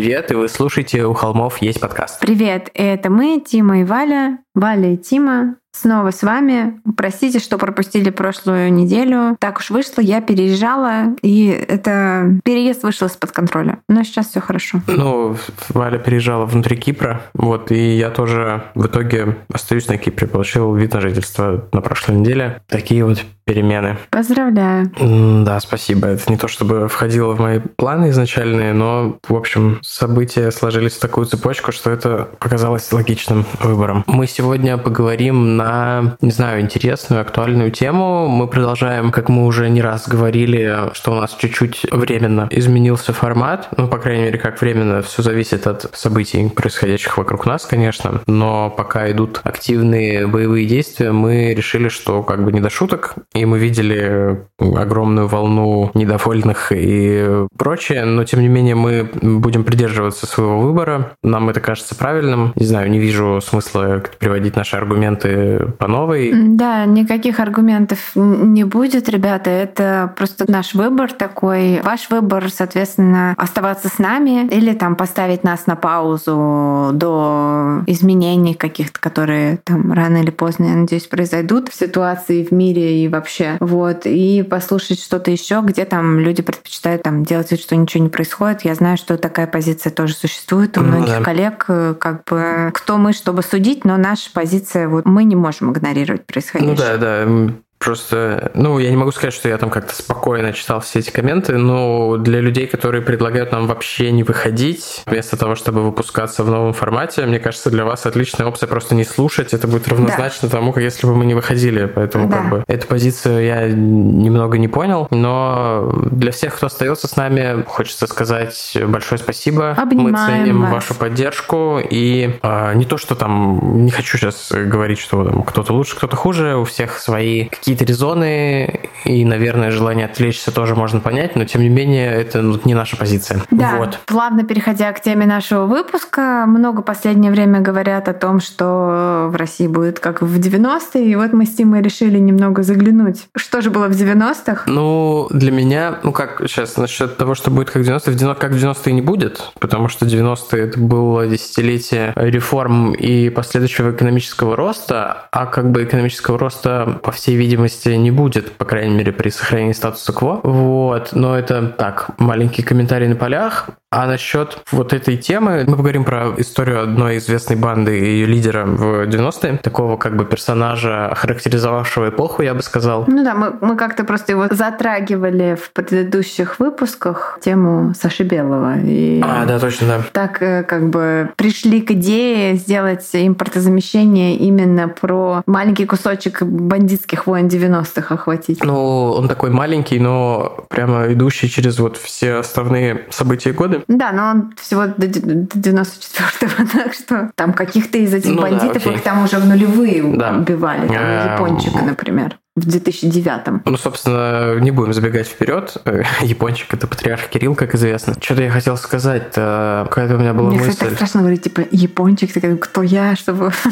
Привет, и вы слушаете «У холмов есть подкаст». Привет, это мы, Тима и Валя, Валя и Тима. Снова с вами. Простите, что пропустили прошлую неделю. Так уж вышло, я переезжала, и это переезд вышел из-под контроля. Но сейчас все хорошо. Ну, Валя переезжала внутри Кипра, вот, и я тоже в итоге остаюсь на Кипре, получил вид на жительство на прошлой неделе. Такие вот перемены. Поздравляю. Да, спасибо. Это не то, чтобы входило в мои планы изначальные, но, в общем, события сложились в такую цепочку, что это показалось логичным выбором. Мы сегодня поговорим на, не знаю, интересную, актуальную тему. Мы продолжаем, как мы уже не раз говорили, что у нас чуть-чуть временно изменился формат. Ну, по крайней мере, как временно, все зависит от событий, происходящих вокруг нас, конечно. Но пока идут активные боевые действия, мы решили, что как бы не до шуток, и мы видели огромную волну недовольных и прочее, но тем не менее мы будем придерживаться своего выбора. Нам это кажется правильным. Не знаю, не вижу смысла приводить наши аргументы по новой. Да, никаких аргументов не будет, ребята. Это просто наш выбор такой. Ваш выбор, соответственно, оставаться с нами или там поставить нас на паузу до изменений каких-то, которые там рано или поздно, я надеюсь, произойдут в ситуации в мире и вообще. Вот. И послушать что-то еще, где там люди предпочитают там делать вид, что ничего не происходит. Я знаю, что такая позиция тоже существует у многих да. коллег. Как бы кто мы, чтобы судить, но наша позиция, вот мы не можем игнорировать происходящее. Ну да, да. Просто, ну, я не могу сказать, что я там как-то спокойно читал все эти комменты, но для людей, которые предлагают нам вообще не выходить, вместо того, чтобы выпускаться в новом формате, мне кажется, для вас отличная опция просто не слушать. Это будет равнозначно да. тому, как если бы мы не выходили. Поэтому, да. как бы, эту позицию я немного не понял. Но для всех, кто остается с нами, хочется сказать большое спасибо. Обнимаем мы ценим вас. вашу поддержку. И а, не то, что там, не хочу сейчас говорить, что там кто-то лучше, кто-то хуже, у всех свои какие какие-то резоны и, наверное, желание отвлечься тоже можно понять, но тем не менее это ну, не наша позиция. Да, вот. плавно переходя к теме нашего выпуска, много последнее время говорят о том, что в России будет как в 90-е, и вот мы с Тимой решили немного заглянуть. Что же было в 90-х? Ну, для меня, ну как сейчас насчет того, что будет как в 90-е, как в 90-е не будет, потому что 90-е это было десятилетие реформ и последующего экономического роста, а как бы экономического роста, по всей видимости, видимости, не будет, по крайней мере, при сохранении статуса кво. Вот, но это так, маленький комментарий на полях. А насчет вот этой темы, мы поговорим про историю одной известной банды и ее лидера в 90-е, такого как бы персонажа, характеризовавшего эпоху, я бы сказал. Ну да, мы, мы как-то просто его затрагивали в предыдущих выпусках, тему Саши Белого. И а, да, точно, да. Так э, как бы пришли к идее сделать импортозамещение именно про маленький кусочек бандитских войн 90-х охватить. Ну, он такой маленький, но прямо идущий через вот все основные события года. Да, но он всего до 94-го, так что там каких-то из этих ну, бандитов да, их там уже в нулевые да. убивали. Там Япончика, например в 2009. Ну, собственно, не будем забегать вперед. Япончик — это патриарх Кирилл, как известно. Что-то я хотел сказать, какая-то у меня была Мне, мысль. Кстати, так страшно говорить, типа, Япончик, ты кто я, чтобы...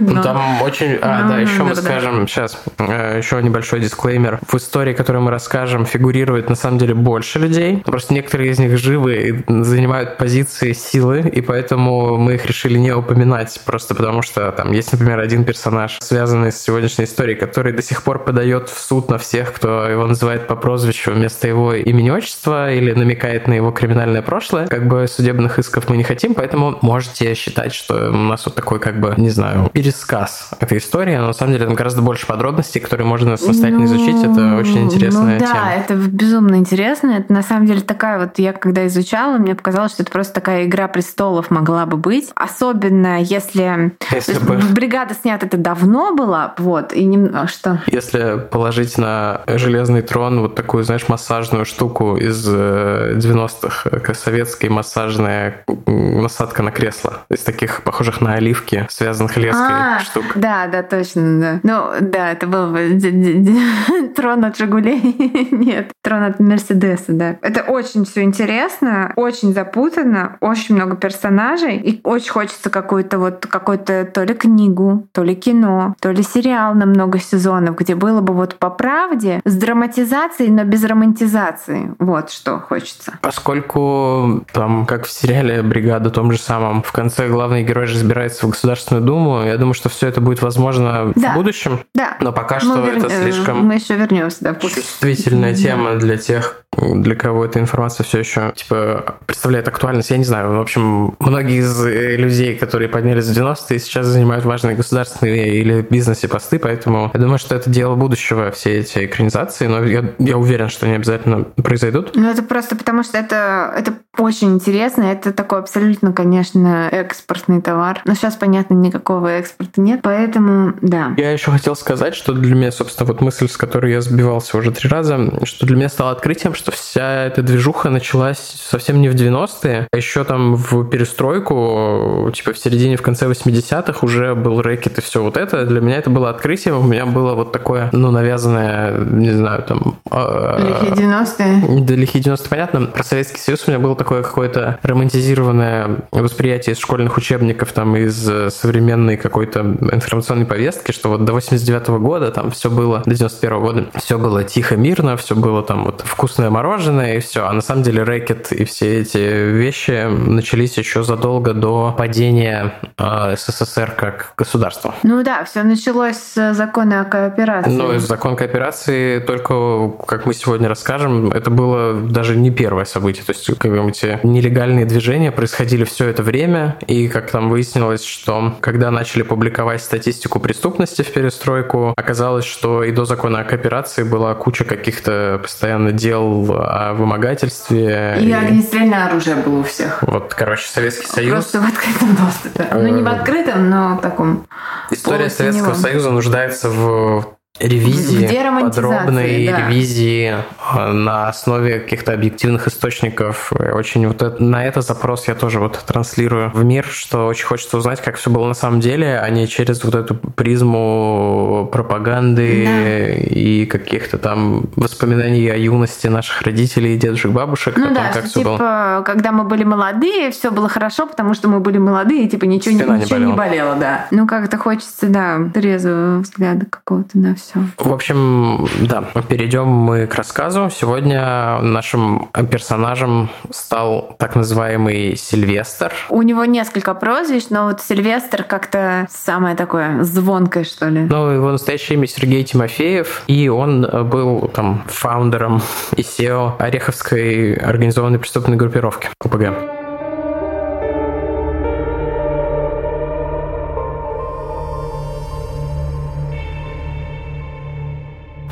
Ну, там очень... А, да, еще мы скажем, сейчас, э, еще небольшой дисклеймер. В истории, которую мы расскажем, фигурирует на самом деле больше людей. Просто некоторые из них живы и занимают позиции силы, и поэтому мы их решили не упоминать, просто потому что там есть, например, один персонаж, связанный с сегодняшней историей, который до сих пор подает в суд на всех, кто его называет по прозвищу вместо его имени отчества или намекает на его криминальное прошлое. Как бы судебных исков мы не хотим, поэтому можете считать, что у нас вот такой, как бы, не знаю, пересказ этой истории, но на самом деле там гораздо больше подробностей, которые можно самостоятельно ну, изучить. Это очень интересная ну, да, тема. Да, это безумно интересно. Это на самом деле такая вот, я когда изучала, мне показалось, что это просто такая игра престолов могла бы быть. Особенно если, если бы... бригада снята это давно была, вот, и не... А что? Если положить на железный трон вот такую, знаешь, массажную штуку из 90-х, э, советская массажная насадка на кресло, из таких похожих на оливки, связанных леской а, штук. Да, да, точно, да. Ну, да, это был бы трон от Жигулей. Нет, трон от Мерседеса, да. Это очень все интересно, очень запутанно, очень много персонажей, и очень хочется какую-то вот какой-то то ли книгу, то ли кино, то ли сериал на много сезонов, где было бы вот по правде с драматизацией, но без романтизации. Вот что хочется. Поскольку там, как в сериале «Бригада» том же самом, в конце главный герой же избирается в Государственную Думу, я думаю, что все это будет возможно да. в будущем. Да. Но пока что вер... это слишком... Мы еще вернемся, да. Чувствительная тема для тех, для кого эта информация все еще типа представляет актуальность, я не знаю. В общем, многие из э, людей, которые поднялись в 90-е, сейчас занимают важные государственные или бизнесе посты, поэтому я думаю, что это дело будущего, все эти экранизации, но я, я уверен, что они обязательно произойдут. Ну, это просто потому, что это, это очень интересно. Это такой абсолютно, конечно, экспортный товар. Но сейчас, понятно, никакого экспорта нет, поэтому да. Я еще хотел сказать, что для меня, собственно, вот мысль, с которой я сбивался уже три раза, что для меня стало открытием, что вся эта движуха началась совсем не в 90-е, а еще там в перестройку, типа в середине, в конце 80-х уже был рэкет и все вот это. Для меня это было открытием, у меня было вот такое, ну, навязанное, не знаю, там... А, лихие 90-е? Да, лихие 90-е, понятно. Про Советский Союз у меня было такое какое-то романтизированное восприятие из школьных учебников, там, из современной какой-то информационной повестки, что вот до 89 -го года там все было, до 91 -го года все было тихо, мирно, все было там вот вкусное мороженое и все. А на самом деле рэкет и все эти вещи начались еще задолго до падения э, СССР как государства. Ну да, все началось с закона о кооперации. Ну, закон кооперации только, как мы сегодня расскажем, это было даже не первое событие. То есть, как бы эти нелегальные движения происходили все это время, и как там выяснилось, что когда начали публиковать статистику преступности в перестройку, оказалось, что и до закона о кооперации была куча каких-то постоянно дел о вымогательстве. И, и... огнестрельное оружие было у всех. Вот, короче, Советский Союз... Просто в открытом доступе. Ну, не в э, открытом, но в таком... История Советского Союза нуждается в ревизии, подробной да. ревизии э, на основе каких-то объективных источников. Очень вот это, на это запрос я тоже вот транслирую в мир, что очень хочется узнать, как все было на самом деле, а не через вот эту призму пропаганды да. и каких-то там воспоминаний о юности наших родителей, дедушек, бабушек. Ну да, том, как что, типа, было. когда мы были молодые, все было хорошо, потому что мы были молодые, типа ничего, ничего не, болело. не болело, да. Ну как-то хочется, да, трезвого взгляда какого-то на все все. В общем, да, перейдем мы к рассказу. Сегодня нашим персонажем стал так называемый Сильвестр. У него несколько прозвищ, но вот Сильвестр как-то самое такое звонкое, что ли. Ну, его настоящее имя Сергей Тимофеев, и он был там фаундером и SEO Ореховской организованной преступной группировки ОПГ.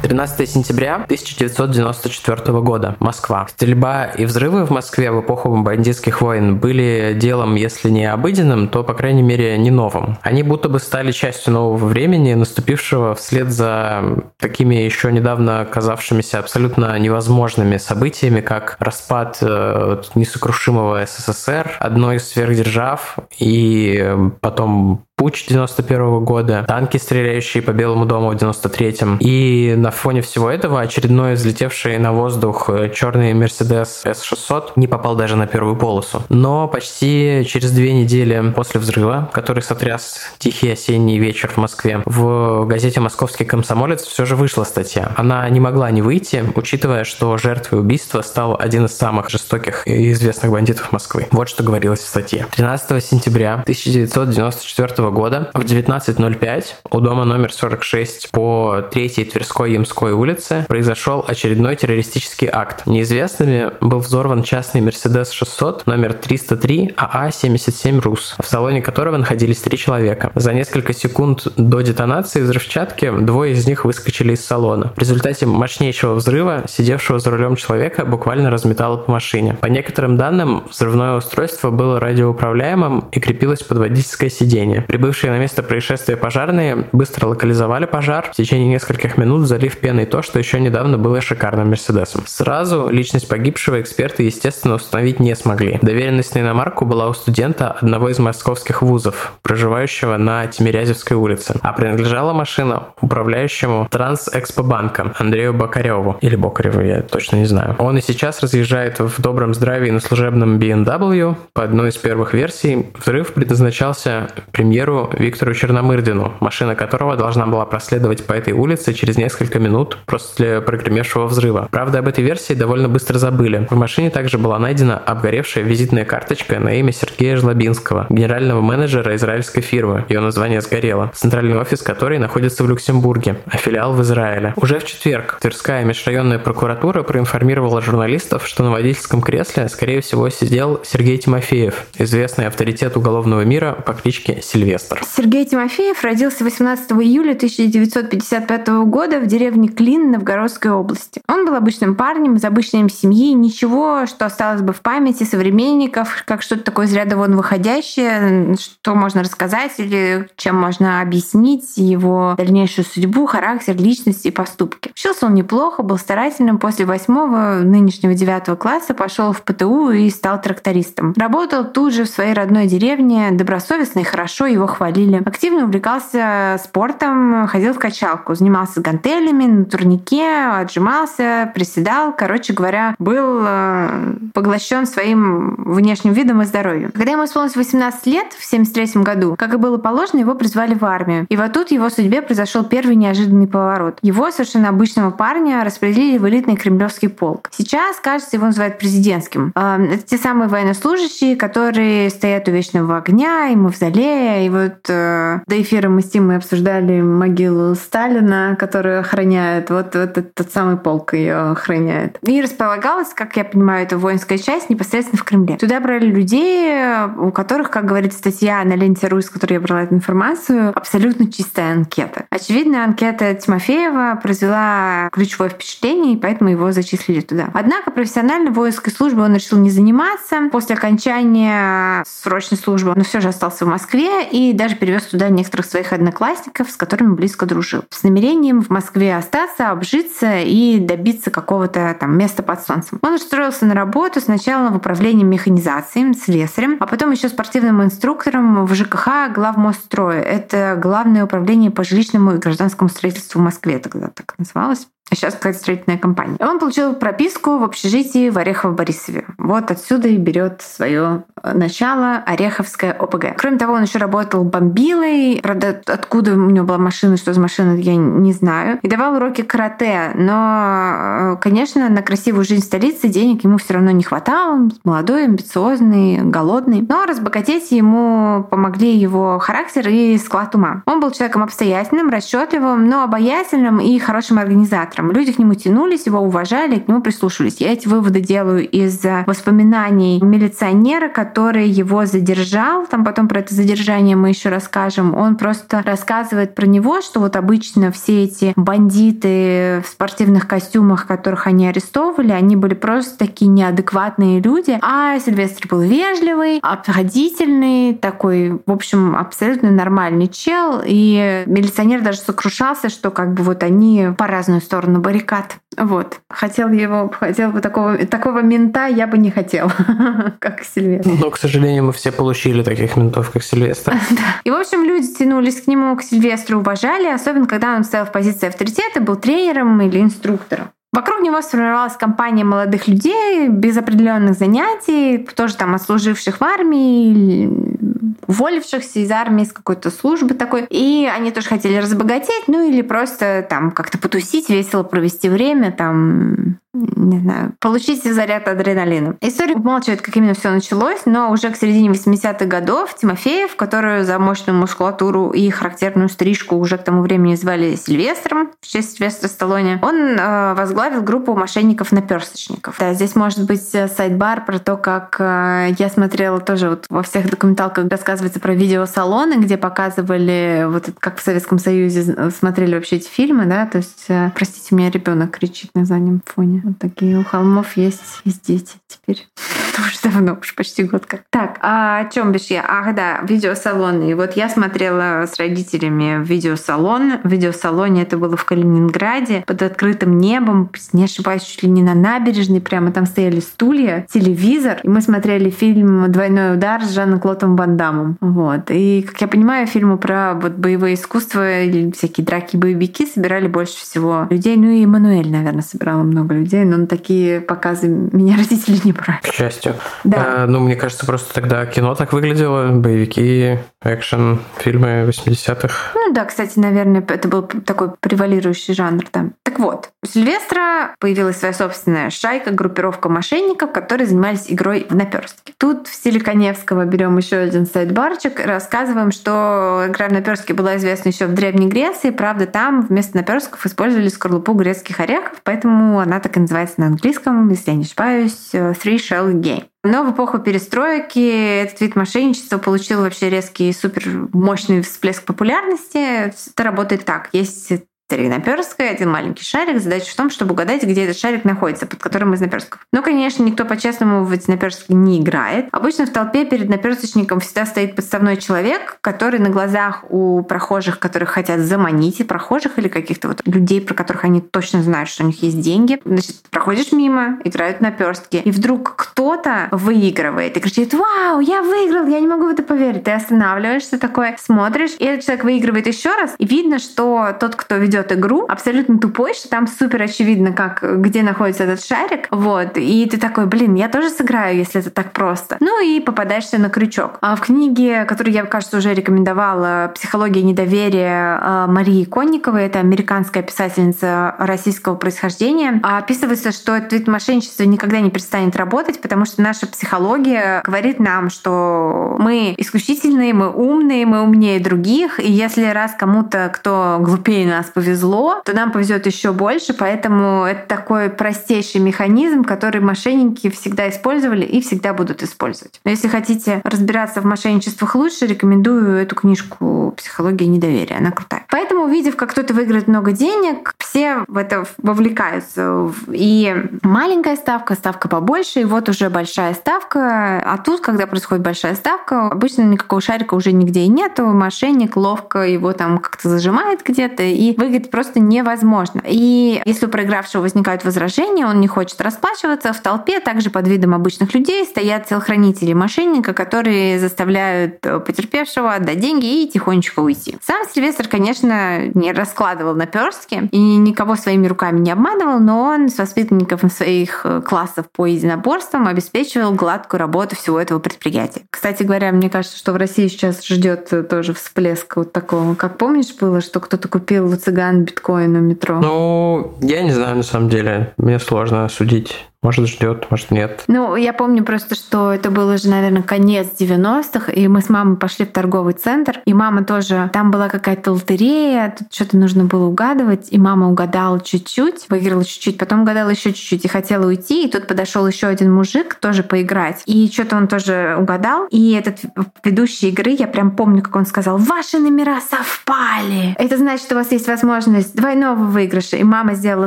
13 сентября 1994 года. Москва. Стрельба и взрывы в Москве в эпоху бандитских войн были делом, если не обыденным, то, по крайней мере, не новым. Они будто бы стали частью нового времени, наступившего вслед за такими еще недавно казавшимися абсолютно невозможными событиями, как распад э, несокрушимого СССР, одной из сверхдержав, и потом Путь 91 года, танки, стреляющие по Белому дому в 93-м. И на фоне всего этого очередной взлетевший на воздух э, черный Mercedes S600 не попал даже на первую полосу. Но почти через две недели после взрыва, который сотряс тихий осенний вечер в Москве, в газете «Московский комсомолец» все же вышла статья. Она не могла не выйти, учитывая, что жертвой убийства стал один из самых жестоких и известных бандитов Москвы. Вот что говорилось в статье. 13 сентября 1994 года в 19.05 у дома номер 46 по 3 Тверской Ямской улице произошел очередной террористический акт. Неизвестными был взорван частный Mercedes 600 номер 303 АА-77 РУС, в салоне которого находились три человека. За несколько секунд до детонации взрывчатки двое из них выскочили из салона. В результате мощнейшего взрыва сидевшего за рулем человека буквально разметало по машине. По некоторым данным, взрывное устройство было радиоуправляемым и крепилось под водительское сиденье. Прибывшие на место происшествия пожарные быстро локализовали пожар, в течение нескольких минут залив пеной то, что еще недавно было шикарным Мерседесом. Сразу личность погибшего эксперты, естественно, установить не смогли. Доверенность на иномарку была у студента одного из московских вузов, проживающего на Тимирязевской улице, а принадлежала машина управляющему Трансэкспобанка Андрею Бокареву. Или Бокареву, я точно не знаю. Он и сейчас разъезжает в добром здравии на служебном BMW. По одной из первых версий, взрыв предназначался премьеру Виктору Черномырдину, машина которого должна была проследовать по этой улице через несколько минут после прогремевшего взрыва. Правда, об этой версии довольно быстро забыли. В машине также была найдена обгоревшая визитная карточка на имя Сергея Жлобинского, генерального менеджера израильской фирмы. Ее название сгорело. Центральный офис которой находится в Люксембурге, а филиал в Израиле. Уже в четверг Тверская межрайонная прокуратура проинформировала журналистов, что на водительском кресле, скорее всего, сидел Сергей Тимофеев, известный авторитет уголовного мира по кличке Сильвестр. Сергей Тимофеев родился 18 июля 1955 года в деревне Клин Новгородской области. Он был обычным парнем из обычной семьи, ничего, что осталось бы в памяти современников, как что-то такое из ряда вон выходящее, что можно рассказать или чем можно объяснить его дальнейшую судьбу, характер, личность и поступки. Учился он неплохо, был старательным. После восьмого, нынешнего девятого класса пошел в ПТУ и стал трактористом. Работал тут же в своей родной деревне, добросовестно и хорошо его хвалили. Активно увлекался спортом, ходил в качалку, занимался гантелями, на турнике, отжимался, приседал. Короче говоря, был э, поглощен своим внешним видом и здоровьем. Когда ему исполнилось 18 лет, в 73 году, как и было положено, его призвали в армию. И вот тут его судьбе произошел первый неожиданный поворот. Его, совершенно обычного парня, распределили в элитный кремлевский полк. Сейчас, кажется, его называют президентским. А, это те самые военнослужащие, которые стоят у вечного огня и мавзолея. И вот э, до эфира мы с Тимой обсуждали могилу Сталина, которую охраняет. Вот, вот этот тот самый полк ее охраняет. И располагалась, как я понимаю, эта воинская часть непосредственно в Кремле. Туда брали людей, у которых, как говорит статья на ленте Ру, с которой я брала эту информацию, абсолютно чистая анкета. Очевидно, анкета Тимофеева произвела ключевое впечатление, и поэтому его зачислили туда. Однако профессионально воинской службой он решил не заниматься. После окончания срочной службы он все же остался в Москве и даже перевез туда некоторых своих одноклассников, с которыми близко дружил. С намерением в Москве остаться, обжиться и добиться какого-то там места под солнцем. Он устроился на работу сначала в управлении механизацией, слесарем, а потом еще спортивным инструктором в ЖКХ главмостстроя. Это главное управление по жилищному и гражданскому строительству в Москве тогда так называлось а сейчас какая-то строительная компания. Он получил прописку в общежитии в Орехово-Борисове. Вот отсюда и берет свое начало Ореховская ОПГ. Кроме того, он еще работал бомбилой. Правда, откуда у него была машина, что за машина, я не знаю. И давал уроки карате. Но, конечно, на красивую жизнь столицы денег ему все равно не хватало. Он молодой, амбициозный, голодный. Но разбогатеть ему помогли его характер и склад ума. Он был человеком обстоятельным, расчетливым, но обаятельным и хорошим организатором автором. Люди к нему тянулись, его уважали, к нему прислушивались. Я эти выводы делаю из воспоминаний милиционера, который его задержал. Там потом про это задержание мы еще расскажем. Он просто рассказывает про него, что вот обычно все эти бандиты в спортивных костюмах, которых они арестовывали, они были просто такие неадекватные люди. А Сильвестр был вежливый, обходительный, такой, в общем, абсолютно нормальный чел. И милиционер даже сокрушался, что как бы вот они по разную сторону сторону баррикад. Вот. Хотел его, хотел бы такого, такого мента я бы не хотел, как Сильвестр. Но, к сожалению, мы все получили таких ментов, как Сильвестр. И, в общем, люди тянулись к нему, к Сильвестру, уважали, особенно когда он стоял в позиции авторитета, был тренером или инструктором. Вокруг него сформировалась компания молодых людей без определенных занятий, тоже там отслуживших в армии, уволившихся из армии, из какой-то службы такой. И они тоже хотели разбогатеть, ну или просто там как-то потусить, весело провести время, там не знаю, получить заряд адреналина. История умалчивает, как именно все началось, но уже к середине 80-х годов Тимофеев, которую за мощную мускулатуру и характерную стрижку уже к тому времени звали Сильвестром, в честь Сильвестра Сталлоне, он э, возглавил группу мошенников-наперсточников. Да, здесь может быть э, сайт-бар про то, как э, я смотрела тоже вот во всех документалках рассказывается про видеосалоны, где показывали вот как в Советском Союзе смотрели вообще эти фильмы, да, то есть, э, простите, меня ребенок кричит на заднем фоне. Вот такие у холмов есть, есть дети теперь. Уже давно, уж почти год как. Так, а о чем бишь я? Ах, да, видеосалоны. И вот я смотрела с родителями видеосалон. В видеосалоне это было в Калининграде, под открытым небом, не ошибаюсь, чуть ли не на набережной, прямо там стояли стулья, телевизор, и мы смотрели фильм «Двойной удар» с Жаном Клотом Ван Дамом. Вот. И, как я понимаю, фильмы про вот боевые искусства или всякие драки, боевики собирали больше всего людей. Ну и Эммануэль, наверное, собирала много людей, но на такие показы меня родители не брали. К счастью. Да. А, ну, мне кажется, просто тогда кино так выглядело, боевики, экшен, фильмы 80-х. Ну да, кстати, наверное, это был такой превалирующий жанр там. Так вот, у Сильвестра появилась своя собственная шайка, группировка мошенников, которые занимались игрой в наперстки. Тут в стиле Коневского берем еще один сайт-барчик, рассказываем, что игра в наперстки была известна еще в Древней Греции, правда, там вместо наперстков использовали скорлупу грецких орехов, поэтому она так и называется на английском, если я не ошибаюсь, Three Shell Game. Но в эпоху перестройки этот вид мошенничества получил вообще резкий супер мощный всплеск популярности. Это работает так. Есть три наперстка и один маленький шарик. Задача в том, чтобы угадать, где этот шарик находится, под которым из наперстков. Но, конечно, никто по-честному в эти наперстки не играет. Обычно в толпе перед наперсточником всегда стоит подставной человек, который на глазах у прохожих, которых хотят заманить, и прохожих или каких-то вот людей, про которых они точно знают, что у них есть деньги. Значит, проходишь мимо, играют наперстки, и вдруг кто-то выигрывает и кричит «Вау, я выиграл, я не могу в это поверить». Ты останавливаешься такой, смотришь, и этот человек выигрывает еще раз, и видно, что тот, кто ведет ведет игру, абсолютно тупой, что там супер очевидно, как, где находится этот шарик, вот, и ты такой, блин, я тоже сыграю, если это так просто. Ну и попадаешься на крючок. А в книге, которую я, кажется, уже рекомендовала, «Психология недоверия» а, Марии Конниковой, это американская писательница российского происхождения, описывается, что этот вид мошенничества никогда не перестанет работать, потому что наша психология говорит нам, что мы исключительные, мы умные, мы умнее других, и если раз кому-то, кто глупее нас поведет, повезло, то нам повезет еще больше, поэтому это такой простейший механизм, который мошенники всегда использовали и всегда будут использовать. Но если хотите разбираться в мошенничествах лучше, рекомендую эту книжку «Психология недоверия». Она крутая. Поэтому, увидев, как кто-то выиграет много денег, все в это вовлекаются. И маленькая ставка, ставка побольше, и вот уже большая ставка. А тут, когда происходит большая ставка, обычно никакого шарика уже нигде и нету. Мошенник ловко его там как-то зажимает где-то и выиграет выиграть просто невозможно. И если у проигравшего возникают возражения, он не хочет расплачиваться, в толпе также под видом обычных людей стоят телохранители мошенника, которые заставляют потерпевшего отдать деньги и тихонечко уйти. Сам Сильвестр, конечно, не раскладывал наперстки и никого своими руками не обманывал, но он с воспитанников своих классов по единоборствам обеспечивал гладкую работу всего этого предприятия. Кстати говоря, мне кажется, что в России сейчас ждет тоже всплеск вот такого. Как помнишь, было, что кто-то купил у цыган цыган биткоин у метро? Ну, я не знаю, на самом деле. Мне сложно судить. Может, ждет, может, нет. Ну, я помню просто, что это было же, наверное, конец 90-х, и мы с мамой пошли в торговый центр, и мама тоже... Там была какая-то лотерея, тут что-то нужно было угадывать, и мама угадала чуть-чуть, выиграла чуть-чуть, потом угадала еще чуть-чуть и хотела уйти, и тут подошел еще один мужик тоже поиграть, и что-то он тоже угадал, и этот ведущий игры, я прям помню, как он сказал, ваши номера совпали! Это значит, что у вас есть возможность двойного выигрыша, и мама сделала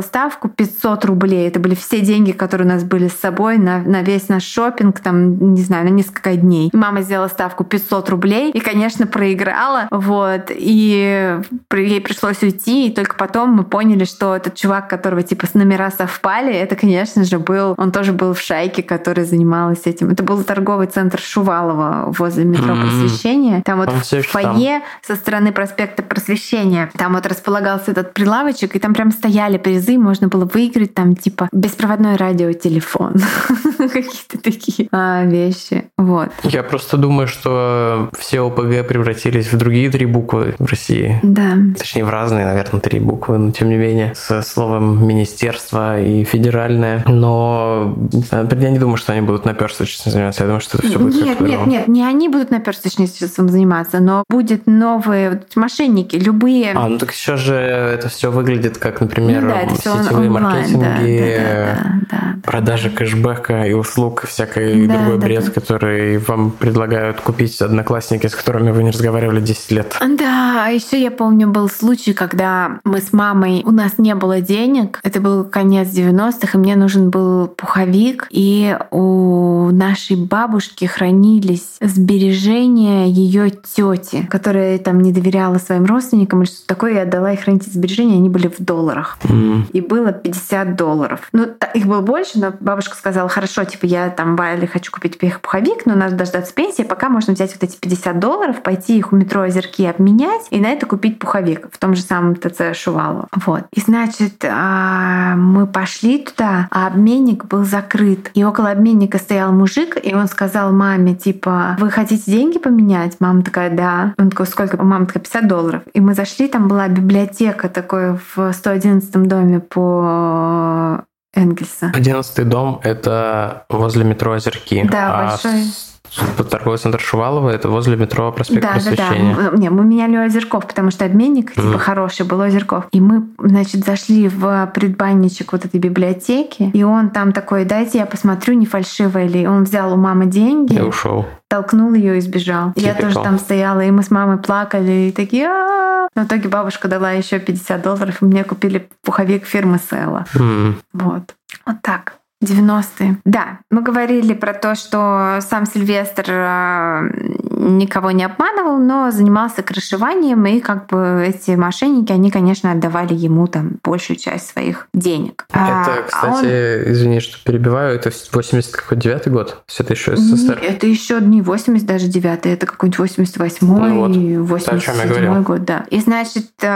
ставку 500 рублей, это были все деньги, которые которые у нас были с собой на, на весь наш шопинг, там, не знаю, на несколько дней. Мама сделала ставку 500 рублей и, конечно, проиграла, вот, и ей пришлось уйти, и только потом мы поняли, что этот чувак, которого, типа, с номера совпали, это, конечно же, был, он тоже был в шайке, которая занималась этим. Это был торговый центр Шувалова возле метро mm-hmm. Просвещения. Там вот он в фойе там. со стороны проспекта Просвещения, там вот располагался этот прилавочек, и там прям стояли призы, можно было выиграть там, типа, беспроводное радио видеотелефон. Какие-то такие а, вещи. Вот. Я просто думаю, что все ОПГ превратились в другие три буквы в России. Да. Точнее, в разные, наверное, три буквы, но тем не менее, со словом министерство и федеральное. Но я не думаю, что они будут наперсточно заниматься. Я думаю, что это все будет Нет, нет, нет, не они будут наперсточничеством заниматься, но будет новые мошенники, любые. А, ну так сейчас же это все выглядит как, например, Ну да, сетевые онлайн, маркетинги, да, да, да, да. Продажи кэшбэка и услуг, всякой Да, другой да, бред, да. который вам предлагают купить одноклассники, с которыми вы не разговаривали 10 лет. Да, а еще я помню, был случай, когда мы с мамой, у нас не было денег, это был конец 90-х, и мне нужен был пуховик, и у нашей бабушки хранились сбережения ее тети, которая там не доверяла своим родственникам или что-то такое, и отдала их хранить сбережения, они были в долларах. М. И было 50 долларов. Ну, их было больше, но бабушка сказала, хорошо, типа, я там Вайле хочу купить пуховик, но надо дождаться пенсии, пока можно взять вот эти 50 долларов, пойти их у метро Озерки обменять и на это купить пуховик в том же самом ТЦ Шувалово. Вот. И значит, а, мы пошли туда, а обменник был закрыт. И около обменника стоял мужик, и он сказал маме, типа, вы хотите деньги поменять? Мама такая, да. Он такой, сколько? Мама такая, 50 долларов. И мы зашли, там была библиотека такой в 111 доме по Энгельса. Одиннадцатый дом – это возле метро Озерки. Да, а большой. торговый центр Шувалова – это возле метро Проспект Да, да, да. Просвещения. М- Не, мы меняли Озерков, потому что обменник типа Мгм. хороший был Озерков. И мы, значит, зашли в предбанничек вот этой библиотеки, и он там такой, дайте я посмотрю, не фальшивая ли. Он взял у мамы деньги, И ушел. толкнул ее и сбежал. Я Типикал. тоже там стояла, и мы с мамой плакали, и такие «А-а-а». Но в итоге бабушка дала еще 50 долларов, и мне купили пуховик фирмы Села. М. Вот. Вот так. 90-е. Да, мы говорили про то, что сам Сильвестр э, никого не обманывал, но занимался крышеванием, и как бы эти мошенники, они, конечно, отдавали ему там большую часть своих денег. А, Это, а он- кстати, извини, что перебиваю, это 89 год? То есть это еще СССР? Не, Это еще не 80, даже 9 это какой-нибудь 88 Ну вот, й о чем я 87 говорил. год, да. И значит, э,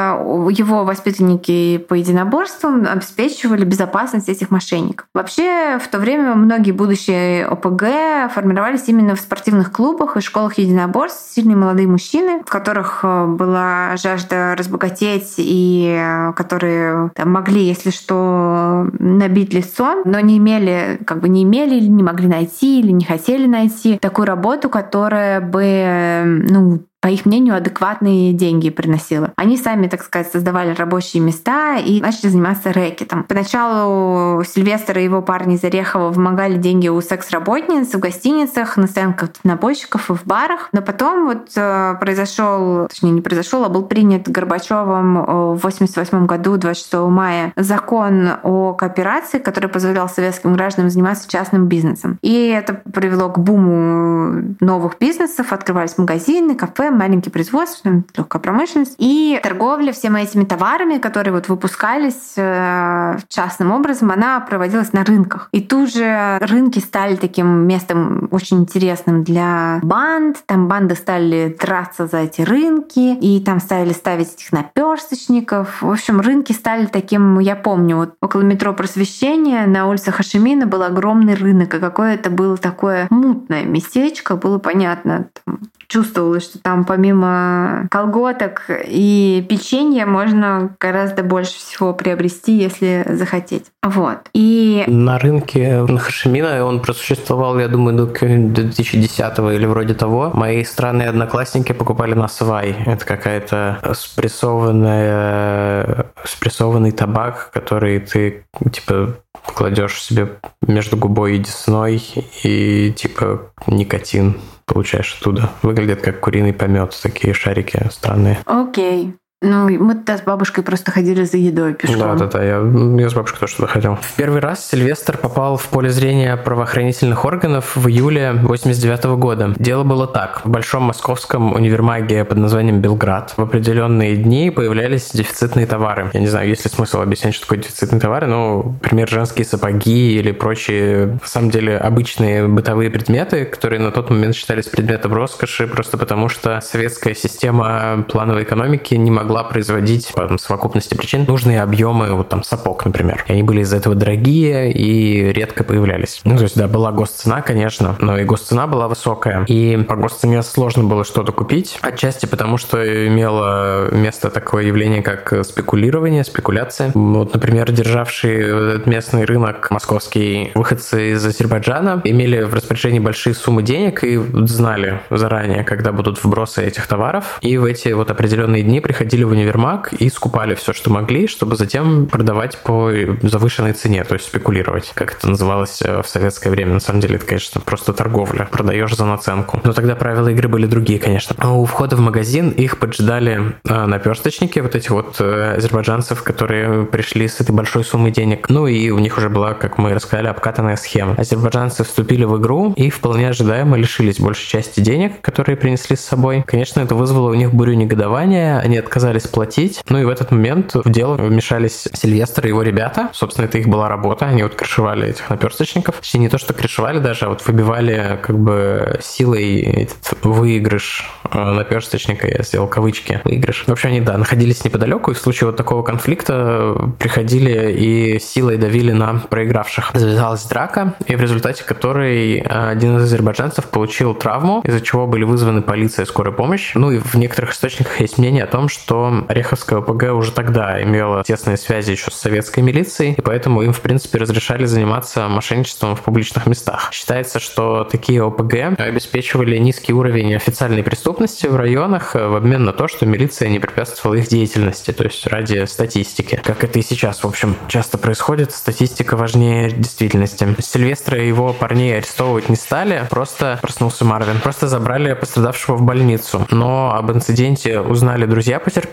его воспитанники по единоборствам обеспечивали безопасность этих мошенников. Вообще, в то время многие будущие ОПГ формировались именно в спортивных клубах и школах единоборств. Сильные молодые мужчины, в которых э, была жажда разбогатеть и э, которые там, могли, если что, набить лицо, но не имели, как бы не имели или не могли найти или не хотели найти такую работу, которая бы, э, ну, по их мнению, адекватные деньги приносила. Они сами, так сказать, создавали рабочие места и начали заниматься рэкетом. Поначалу Сильвестр и его парни из Орехова вымогали деньги у секс-работниц в гостиницах, на стоянках набойщиков и в барах. Но потом вот э, произошел, точнее не произошел, а был принят Горбачевым э, в 88 году, 26 мая, закон о кооперации, который позволял советским гражданам заниматься частным бизнесом. И это привело к буму новых бизнесов, открывались магазины, кафе, маленькие производства, легкая промышленность. И торговля всеми этими товарами, которые вот выпускались э, частным образом, она проводилась на рынках. И тут же рынки стали таким местом очень интересным для банд. Там банды стали драться за эти рынки, и там стали ставить этих наперсточников. В общем, рынки стали таким, я помню, вот около метро Просвещения на улице Хашимина был огромный рынок, и какое это было такое мутное местечко, было понятно, там чувствовалось, что там помимо колготок и печенья можно гораздо больше всего приобрести, если захотеть. Вот. И На рынке на Хашимина он просуществовал, я думаю, до 2010 или вроде того. Мои странные одноклассники покупали на свай. Это какая-то спрессованная, спрессованный табак, который ты типа кладешь себе между губой и десной и типа никотин получаешь оттуда. Выглядит как куриный помет, такие шарики странные. окей. Ну, мы тогда с бабушкой просто ходили за едой пешком. Да, да, да, я, я с бабушкой тоже туда ходил. В первый раз Сильвестр попал в поле зрения правоохранительных органов в июле 89 года. Дело было так. В большом московском универмаге под названием Белград в определенные дни появлялись дефицитные товары. Я не знаю, есть ли смысл объяснять, что такое дефицитные товары, но, например, женские сапоги или прочие, на самом деле, обычные бытовые предметы, которые на тот момент считались предметом роскоши, просто потому что советская система плановой экономики не могла могла производить по совокупности причин нужные объемы вот там сапог, например. И они были из-за этого дорогие и редко появлялись. Ну, то есть, да, была госцена, конечно, но и госцена была высокая. И по госцене сложно было что-то купить. Отчасти потому, что имело место такое явление, как спекулирование, спекуляция. Вот, например, державшие этот местный рынок московский выходцы из Азербайджана имели в распоряжении большие суммы денег и знали заранее, когда будут вбросы этих товаров. И в эти вот определенные дни приходили в универмаг и скупали все, что могли, чтобы затем продавать по завышенной цене, то есть спекулировать, как это называлось э, в советское время. На самом деле это, конечно, просто торговля. Продаешь за наценку. Но тогда правила игры были другие, конечно. А у входа в магазин их поджидали э, наперсточники, вот эти вот э, азербайджанцев, которые пришли с этой большой суммой денег. Ну и у них уже была, как мы рассказали, обкатанная схема. Азербайджанцы вступили в игру и вполне ожидаемо лишились большей части денег, которые принесли с собой. Конечно, это вызвало у них бурю негодования, они отказались платить. Ну и в этот момент в дело вмешались Сильвестр и его ребята. Собственно, это их была работа, они вот крышевали этих наперсточников. Точнее, не то, что крышевали даже, а вот выбивали как бы силой этот выигрыш э, наперсточника, я сделал кавычки, выигрыш. В общем, они, да, находились неподалеку, и в случае вот такого конфликта приходили и силой давили на проигравших. Завязалась драка, и в результате которой один из азербайджанцев получил травму, из-за чего были вызваны полиция и скорая помощь. Ну и в некоторых источниках есть мнение о том, что Ореховская ОПГ уже тогда имела тесные связи еще с советской милицией, и поэтому им, в принципе, разрешали заниматься мошенничеством в публичных местах. Считается, что такие ОПГ обеспечивали низкий уровень официальной преступности в районах в обмен на то, что милиция не препятствовала их деятельности, то есть ради статистики. Как это и сейчас, в общем, часто происходит, статистика важнее действительности. Сильвестра и его парней арестовывать не стали, просто проснулся Марвин. Просто забрали пострадавшего в больницу. Но об инциденте узнали друзья потерпевшего.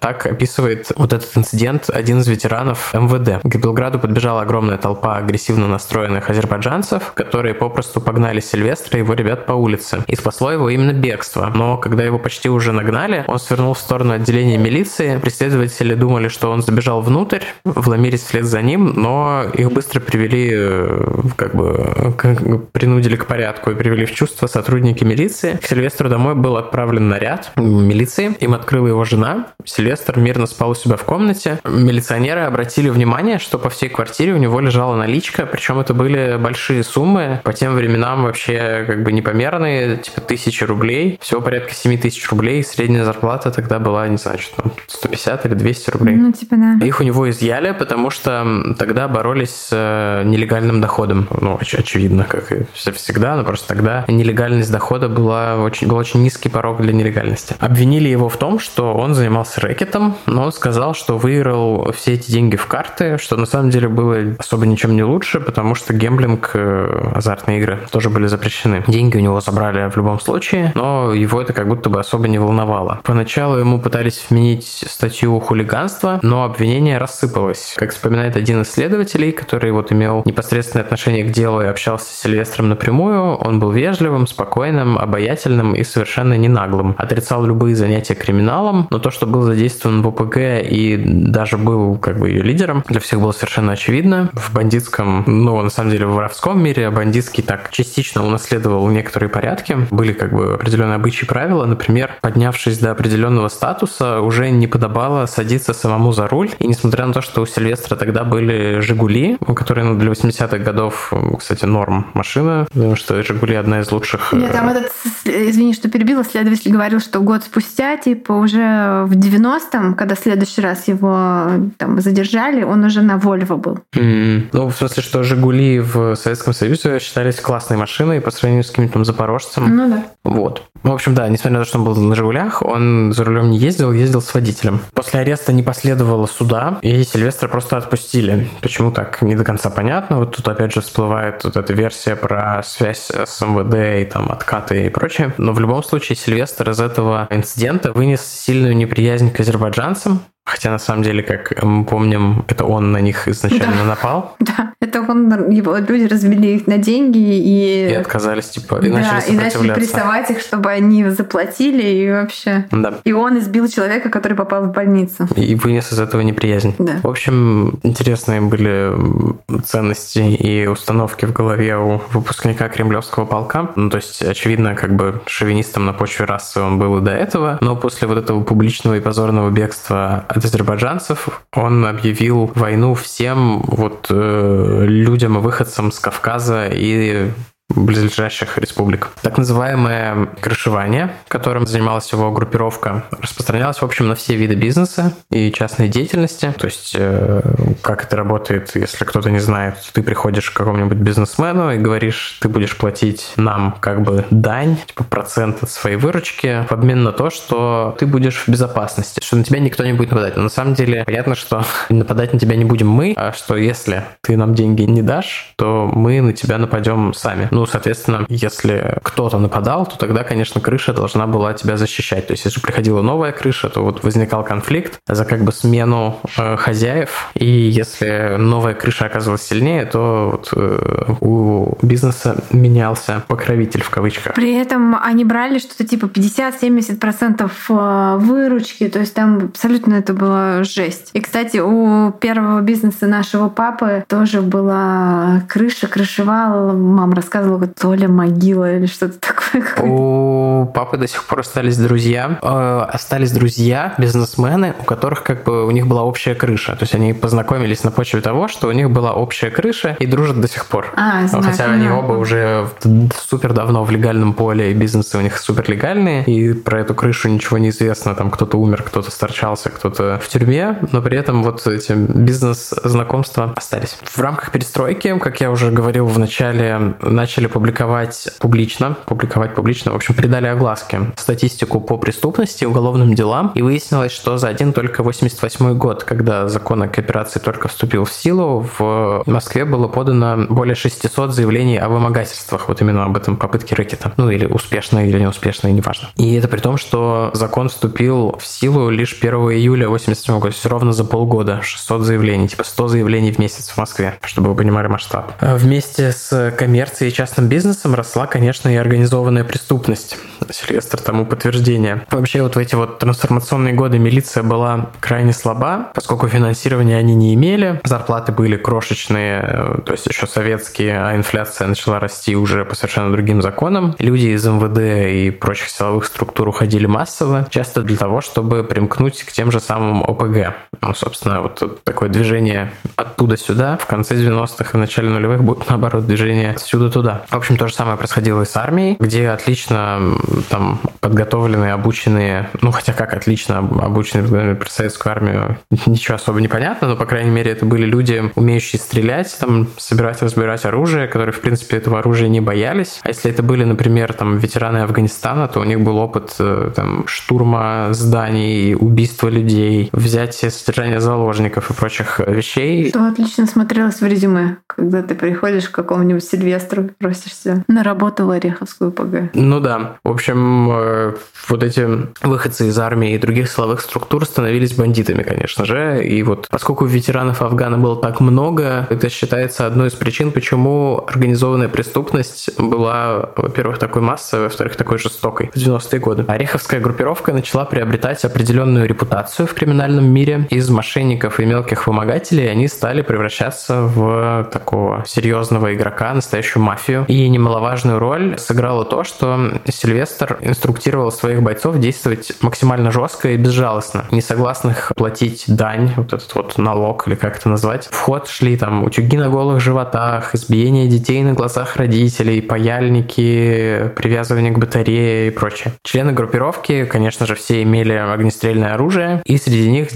Так описывает вот этот инцидент один из ветеранов МВД. К Белграду подбежала огромная толпа агрессивно настроенных азербайджанцев, которые попросту погнали Сильвестра и его ребят по улице. И спасло его именно бегство. Но когда его почти уже нагнали, он свернул в сторону отделения милиции. Преследователи думали, что он забежал внутрь, вломились вслед за ним, но их быстро привели, э, как бы, принудили к порядку и привели в чувство сотрудники милиции. К Сильвестру домой был отправлен наряд милиции. Им открыла его жена. Сильвестр мирно спал у себя в комнате. Милиционеры обратили внимание, что по всей квартире у него лежала наличка, причем это были большие суммы, по тем временам вообще как бы непомерные, типа тысячи рублей, всего порядка 7 тысяч рублей, средняя зарплата тогда была, не знаю, что там, 150 или 200 рублей. Ну, типа, да. Их у него изъяли, потому что тогда боролись с э, нелегальным доходом. Ну, оч- очевидно, как и всегда, но просто тогда нелегальность дохода была очень, был очень низкий порог для нелегальности. Обвинили его в том, что он занимался рэкетом, но он сказал, что выиграл все эти деньги в карты, что на самом деле было особо ничем не лучше, потому что гемблинг, э, азартные игры тоже были запрещены. Деньги у него забрали в любом случае, но его это как будто бы особо не волновало. Поначалу ему пытались вменить статью хулиганства, но обвинение рассыпалось. Как вспоминает один из следователей, который вот имел непосредственное отношение к делу и общался с Сильвестром напрямую, он был вежливым, спокойным, обаятельным и совершенно не наглым. Отрицал любые занятия криминалом, но то, что был задействован в ОПГ и даже был как бы ее лидером, для всех было совершенно очевидно. В бандитском, ну, на самом деле, в воровском мире бандитский так частично унаследовал некоторые порядки. Были как бы определенные обычаи правила. Например, поднявшись до определенного статуса, уже не подобало садиться самому за руль. И несмотря на то, что у Сильвестра тогда были «Жигули», которые ну, для 80-х годов, кстати, норм машина, потому что «Жигули» одна из лучших... Нет, там этот, извини, что перебила, следователь говорил, что год спустя, типа уже в 90-м, когда в следующий раз его там задержали, он уже на Вольво был. Mm. Ну, в смысле, что «Жигули» в Советском Союзе считались классной машиной по сравнению с каким-то там запорожцем. Ну да. Вот. В общем, да, несмотря на то, что он был на «Жигулях», он за рулем не ездил, ездил с водителем. После ареста не последовало суда, и Сильвестра просто отпустили. Почему так, не до конца понятно. Вот тут опять же всплывает вот эта версия про связь с МВД и там откаты и прочее. Но в любом случае Сильвестр из этого инцидента вынес сильную неприязнь к азербайджанцам, Хотя на самом деле, как мы помним, это он на них изначально Да. напал Да, это он, его люди развели их на деньги и... и отказались, типа, и да, начали и начали прессовать их, чтобы они заплатили и вообще... Да. И он избил человека, который попал в больницу. И вынес из этого неприязнь. Да. В общем, интересные были ценности и установки в голове у выпускника кремлевского полка. Ну, то есть, очевидно, как бы шовинистом на почве расы он был и до этого, но после вот этого публичного и позорного бегства от азербайджанцев он объявил войну всем вот э, людям и выходцам с Кавказа и близлежащих республик. Так называемое крышевание, которым занималась его группировка, распространялось, в общем, на все виды бизнеса и частной деятельности. То есть, э, как это работает, если кто-то не знает, ты приходишь к какому-нибудь бизнесмену и говоришь, ты будешь платить нам как бы дань, типа процент от своей выручки в обмен на то, что ты будешь в безопасности, что на тебя никто не будет нападать. Но на самом деле понятно, что нападать на тебя не будем мы, а что если ты нам деньги не дашь, то мы на тебя нападем сами. Ну, соответственно, если кто-то нападал, то тогда, конечно, крыша должна была тебя защищать. То есть, если приходила новая крыша, то вот возникал конфликт за как бы смену э, хозяев. И если новая крыша оказывалась сильнее, то вот, э, у бизнеса менялся покровитель в кавычках. При этом они брали что-то типа 50-70% э, выручки, то есть там абсолютно это была жесть. И, кстати, у первого бизнеса нашего папы тоже была крыша, крышевал, мама рассказывала, как то ли могила или что-то такое. У папы до сих пор остались друзья. Э, остались друзья, бизнесмены, у которых как бы у них была общая крыша. То есть они познакомились на почве того, что у них была общая крыша и дружат до сих пор. А, знаю, Хотя они оба уже супер давно в легальном поле, и бизнесы у них супер легальные, и про эту крышу ничего не известно. Там кто-то умер, кто-то сторчался, кто-то в тюрьме, но при этом вот эти бизнес-знакомства остались. В рамках перестройки, как я уже говорил в начале, начали публиковать публично, публиковать публично, в общем, придали огласке статистику по преступности, уголовным делам, и выяснилось, что за один только 88 год, когда закон о кооперации только вступил в силу, в Москве было подано более 600 заявлений о вымогательствах, вот именно об этом попытке рэкета. Ну, или успешной, или неуспешной, неважно. И это при том, что закон вступил в силу лишь 1 июля 87 года, то ровно за полгода 600 заявлений, типа 100 заявлений в месяц в Москве, чтобы вы понимали масштаб. А Вместе с коммерцией и частным бизнесом росла, конечно, и организованная преступность. Сильвестр тому подтверждение. Вообще вот в эти вот трансформационные годы милиция была крайне слаба, поскольку финансирования они не имели, зарплаты были крошечные, э, то есть еще советские, а инфляция начала расти уже по совершенно другим законам. Люди из МВД и прочих силовых структур уходили массово, часто для того, чтобы примкнуть к тем же самым ОПГ. Ну, собственно, вот такое движение оттуда сюда в конце 90-х и начале нулевых будет, наоборот, движение отсюда туда. В общем, то же самое происходило и с армией, где отлично там подготовленные, обученные, ну, хотя как отлично обученные про советскую армию, ничего особо не понятно, но, по крайней мере, это были люди, умеющие стрелять, там, собирать, разбирать оружие, которые, в принципе, этого оружия не боялись. А если это были, например, там, ветераны Афганистана, то у них был опыт э, там, штурма зданий, убийства людей, взятия, содержания заложников и прочих вещей. Что отлично смотрелось в резюме, когда ты приходишь к какому-нибудь Сильвестру и просишься на работу в Ореховскую ПГ. Ну да. В общем, э, вот эти выходцы из армии и других силовых структур становились бандитами, конечно же. И вот поскольку ветеранов Афгана было так много, это считается одной из причин, почему организованная преступность была, во-первых, такой массовой, во-вторых, такой жестокой в 90-е годы. Ореховская группировка начала приобретать определенную репутацию в криминальном мире. Из мошенников и мелких вымогателей они стали превращаться в такого серьезного игрока, настоящую мафию. И немаловажную роль сыграло то, что Сильвестр инструктировал своих бойцов действовать максимально жестко и безжалостно. Несогласных платить дань, вот этот вот налог, или как это назвать, в ход шли там утюги на голых животах, избиение детей на глазах родителей, паяльники, привязывание к батарее и прочее. Члены группировки, конечно же, все имели огнестрельное оружие, и среди них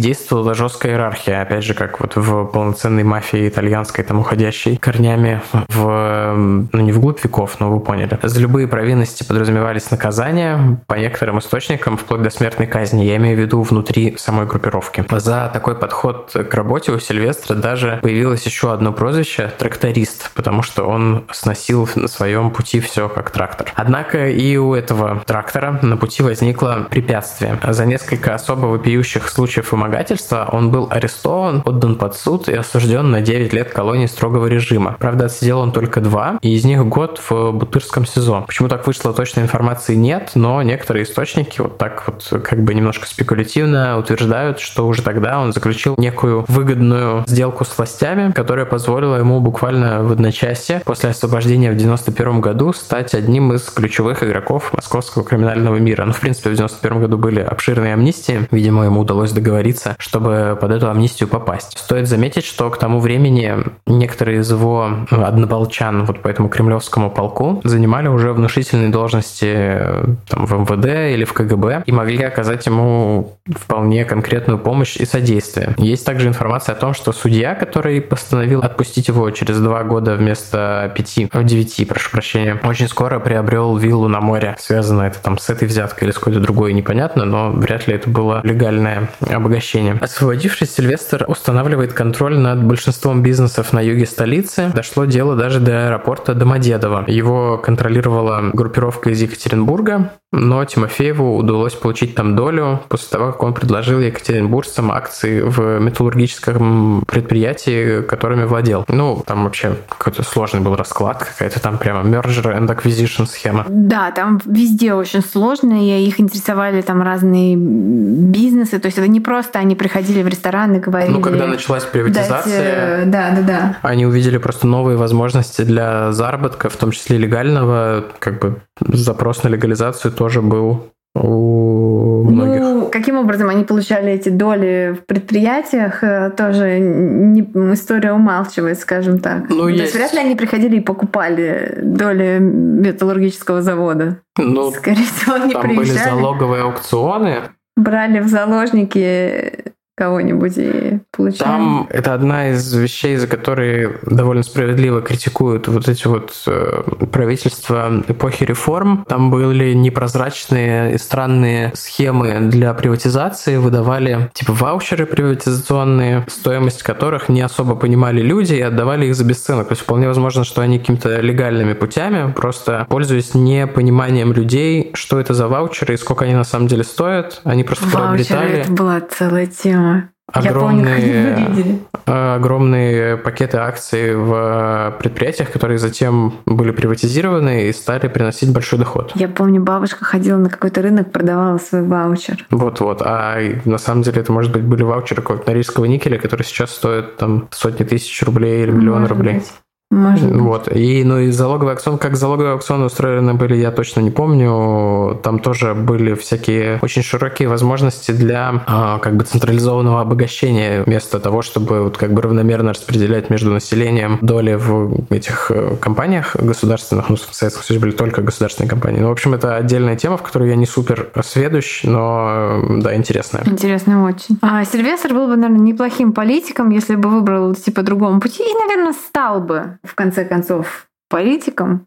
действовала жесткая иерархия, опять же, как вот в полноценной мафии итальянской, там, уходящей корнями в, ну, не вглубь веков, но вы поняли. За любые провинности подразумевались наказания, по некоторым источникам, вплоть до смертной казни, я имею в виду внутри самой группировки. За такой подход к работе у Сильвестра даже появилось еще одно прозвище – тракторист, потому что он сносил на своем пути все как трактор. Однако и у этого трактора на пути возникло препятствие. За несколько особо вопиющих случаев вымогательства детства он был арестован, отдан под суд и осужден на 9 лет колонии строгого режима. Правда, отсидел он только два, и из них год в Бутырском СИЗО. Почему так вышло, точной информации нет, но некоторые источники вот так вот как бы немножко спекулятивно утверждают, что уже тогда он заключил некую выгодную сделку с властями, которая позволила ему буквально в одночасье после освобождения в 91 году стать одним из ключевых игроков московского криминального мира. Ну, в принципе, в 91 году были обширные амнистии. Видимо, ему удалось договориться, чтобы под эту амнистию попасть. Стоит заметить, что к тому времени некоторые из его однополчан вот по этому кремлевскому полку занимали уже внушительные должности э, там, в МВД или в КГБ и могли оказать ему вполне конкретную помощь и содействие. Есть также информация о том, что судья, который постановил отпустить его через два года вместо пяти, э, девяти, прошу прощения, очень скоро приобрел виллу на море. Связано это там с этой взяткой или с какой-то другой, непонятно, но вряд ли это было легальное обогащение. Освободившись, Сильвестр устанавливает контроль над большинством бизнесов на юге столицы. Дошло дело даже до аэропорта Домодедово. Его контролировала группировка из Екатеринбурга, но Тимофееву удалось получить там долю после того, как он предложил екатеринбуржцам акции в металлургическом предприятии, которыми владел. Ну, там вообще какой-то сложный был расклад, какая-то там прямо merger and acquisition схема. Да, там везде очень сложно, и их интересовали там разные бизнесы, то есть это не просто они приходили в ресторан и говорили... Ну, когда началась приватизация, дать, да, да, да. они увидели просто новые возможности для заработка, в том числе легального, как бы запрос на легализацию тоже был у многих. Ну, каким образом они получали эти доли в предприятиях, э, тоже не, история умалчивает, скажем так. Ну, То есть вряд ли они приходили и покупали доли металлургического завода. Ну, Скорее всего, они там приезжали. были залоговые аукционы. Брали в заложники кого-нибудь и получаем. Там это одна из вещей, за которые довольно справедливо критикуют вот эти вот э, правительства эпохи реформ. Там были непрозрачные и странные схемы для приватизации, выдавали типа ваучеры приватизационные, стоимость которых не особо понимали люди и отдавали их за бесценок. То есть вполне возможно, что они какими-то легальными путями, просто пользуясь непониманием людей, что это за ваучеры и сколько они на самом деле стоят, они просто Ваучеры приобретали... это была целая тема. Огромные, огромные пакеты акций в предприятиях, которые затем были приватизированы и стали приносить большой доход. Я помню, бабушка ходила на какой-то рынок, продавала свой ваучер. Вот-вот. А на самом деле это, может быть, были ваучеры какого-то норильского никеля, которые сейчас стоят там сотни тысяч рублей или миллион рублей. быть. Может быть. Вот. И, ну, и залоговый аукцион, как залоговые аукционы устроены были, я точно не помню. Там тоже были всякие очень широкие возможности для а, как бы централизованного обогащения вместо того, чтобы вот как бы равномерно распределять между населением доли в этих э, компаниях государственных. Ну, в Советском Союзе были только государственные компании. Ну, в общем, это отдельная тема, в которой я не супер сведущ, но, э, да, интересная. Интересно очень. А Сильвестр был бы, наверное, неплохим политиком, если бы выбрал идти по другому пути и, наверное, стал бы, в конце концов, политиком,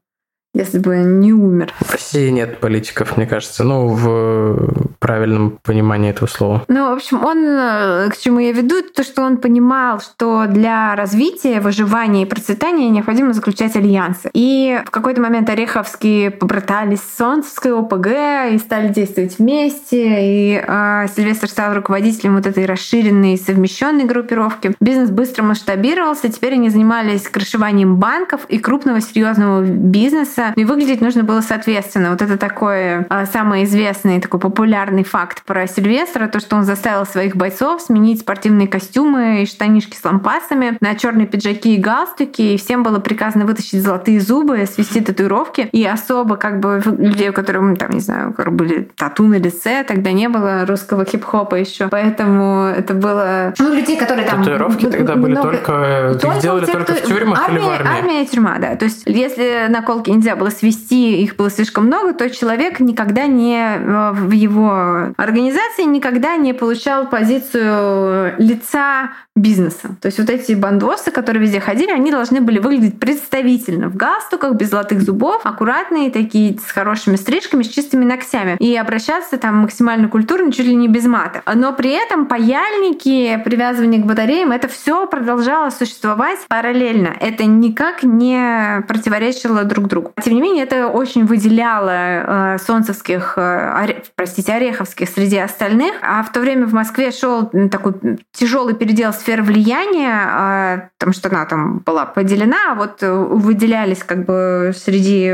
если бы не умер. В России нет политиков, мне кажется, ну, в правильном понимании этого слова. Ну, в общем, он, э, к чему я веду, то, что он понимал, что для развития, выживания и процветания необходимо заключать альянсы. И в какой-то момент Ореховские побратались с Солнцевской ОПГ и стали действовать вместе, и э, Сильвестр стал руководителем вот этой расширенной совмещенной группировки. Бизнес быстро масштабировался, теперь они занимались крышеванием банков и крупного серьезного бизнеса, и выглядеть нужно было соответственно. Вот это такой а, самый известный, такой популярный факт про Сильвестра, то, что он заставил своих бойцов сменить спортивные костюмы и штанишки с лампасами на черные пиджаки и галстуки, и всем было приказано вытащить золотые зубы, свести татуировки, и особо как бы людей, у которых, там, не знаю, у которых были тату на лице, тогда не было русского хип-хопа еще, поэтому это было... Ну, людей, которые там... Татуировки тогда были много- только... Их только делали у тех, только кто- в тюрьмах или в армия, армии? Армия и тюрьма, да. То есть, если наколки нельзя было свести, их было слишком много, то человек никогда не э, в его организации никогда не получал позицию лица бизнеса. То есть вот эти бандосы, которые везде ходили, они должны были выглядеть представительно в галстуках, без золотых зубов, аккуратные такие, с хорошими стрижками, с чистыми ногтями. И обращаться там максимально культурно, чуть ли не без мата. Но при этом паяльники, привязывание к батареям, это все продолжало существовать параллельно. Это никак не противоречило друг другу. Тем не менее, это очень выделяло э, солнцевских, э, простите, ореховских среди остальных. А в то время в Москве шел такой тяжелый передел сфер влияния, э, потому что она там была поделена, а вот выделялись как бы среди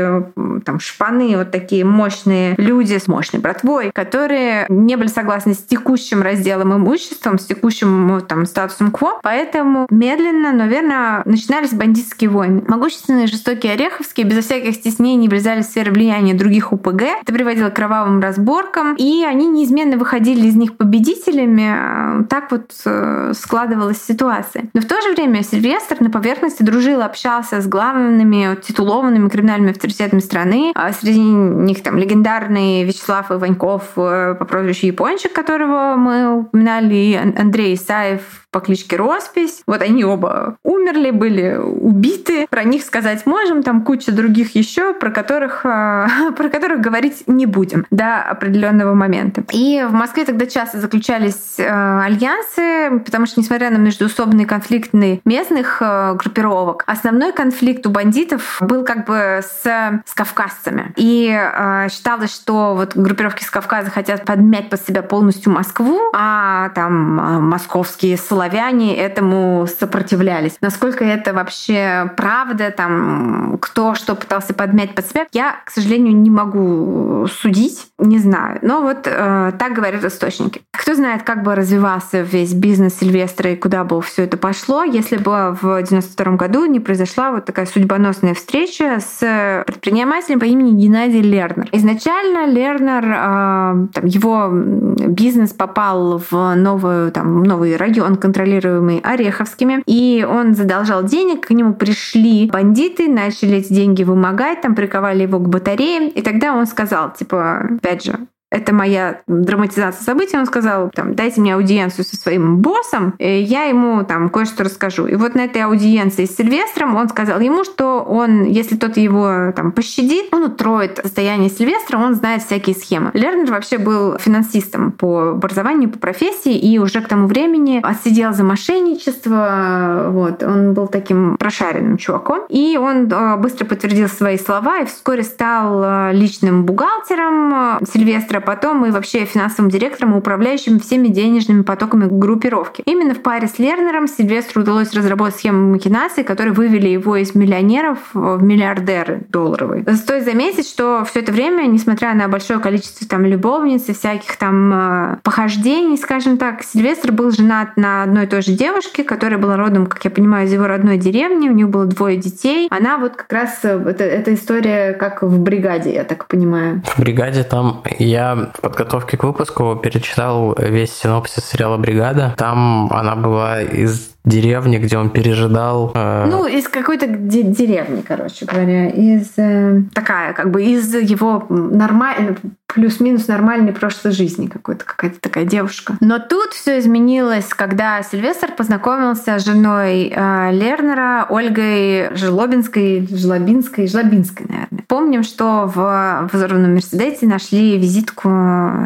там шпаны вот такие мощные люди с мощной братвой, которые не были согласны с текущим разделом имуществом, с текущим там статусом кво, поэтому медленно, но верно начинались бандитские войны. Могущественные, жестокие Ореховские безо всяких стеснений влезали в сферы влияния других УПГ. Это приводило к кровавым разборкам, и они неизменно выходили из них победителями. Так вот э, складывалась ситуация. Но в то же время Сильвестр на поверхности дружил, общался с главными титулованными криминальными авторитетами страны. А среди них там легендарный Вячеслав Иваньков э, по прозвищу Япончик, которого мы упоминали, и Андрей Исаев по кличке Роспись. Вот они оба умерли, были убиты. Про них сказать можем, там куча других еще, про которых, а, про которых говорить не будем до определенного момента. И в Москве тогда часто заключались э, альянсы, потому что, несмотря на междуусобные конфликты местных э, группировок, основной конфликт у бандитов был как бы с, с кавказцами. И э, считалось, что вот группировки с Кавказа хотят подмять под себя полностью Москву, а там московские славяне славяне этому сопротивлялись. Насколько это вообще правда, там, кто что пытался подмять под себя, я, к сожалению, не могу судить, не знаю. Но вот э, так говорят источники. Кто знает, как бы развивался весь бизнес Сильвестра и куда бы все это пошло, если бы в 92 году не произошла вот такая судьбоносная встреча с предпринимателем по имени Геннадий Лернер. Изначально Лернер, э, там, его бизнес попал в новую, там, новый район, контролируемый Ореховскими, и он задолжал денег, к нему пришли бандиты, начали эти деньги вымогать, там приковали его к батарее, и тогда он сказал, типа, опять же, это моя драматизация событий, он сказал, там, дайте мне аудиенцию со своим боссом, и я ему там кое-что расскажу. И вот на этой аудиенции с Сильвестром он сказал ему, что он, если тот его там пощадит, он утроит состояние Сильвестра, он знает всякие схемы. Лернер вообще был финансистом по образованию, по профессии, и уже к тому времени отсидел за мошенничество, вот, он был таким прошаренным чуваком. И он э, быстро подтвердил свои слова и вскоре стал э, личным бухгалтером э, Сильвестра, потом и вообще финансовым директором и управляющим всеми денежными потоками группировки. Именно в паре с Лернером Сильвестру удалось разработать схему махинаций, которые вывели его из миллионеров в миллиардеры долларовые. Стоит заметить, что все это время, несмотря на большое количество там любовниц и всяких там э, похождений, скажем так, Сильвестр был женат на одной и той же девушке, которая была родом, как я понимаю, из его родной деревни, у них было двое детей. Она вот как раз, э, это, история как в бригаде, я так понимаю. В бригаде там я в подготовке к выпуску перечитал весь синопсис сериала «Бригада». Там она была из деревни, где он пережидал. Э... Ну, из какой-то деревни, короче говоря, из э, такая, как бы из его нормальной плюс-минус нормальной прошлой жизни какой-то, какая-то такая девушка. Но тут все изменилось, когда Сильвестр познакомился с женой э, Лернера, Ольгой Жлобинской, Жлобинской, Жлобинской, наверное. Помним, что в взорванном Мерседесе нашли визитку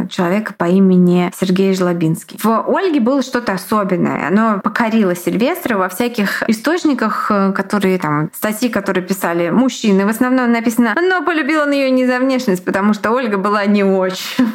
человека по имени Сергей Жлобинский. В Ольге было что-то особенное. Оно покорило во всяких источниках, э, которые там, статьи, которые писали мужчины. В основном написано, но полюбил он ее не за внешность, потому что Ольга была не очень.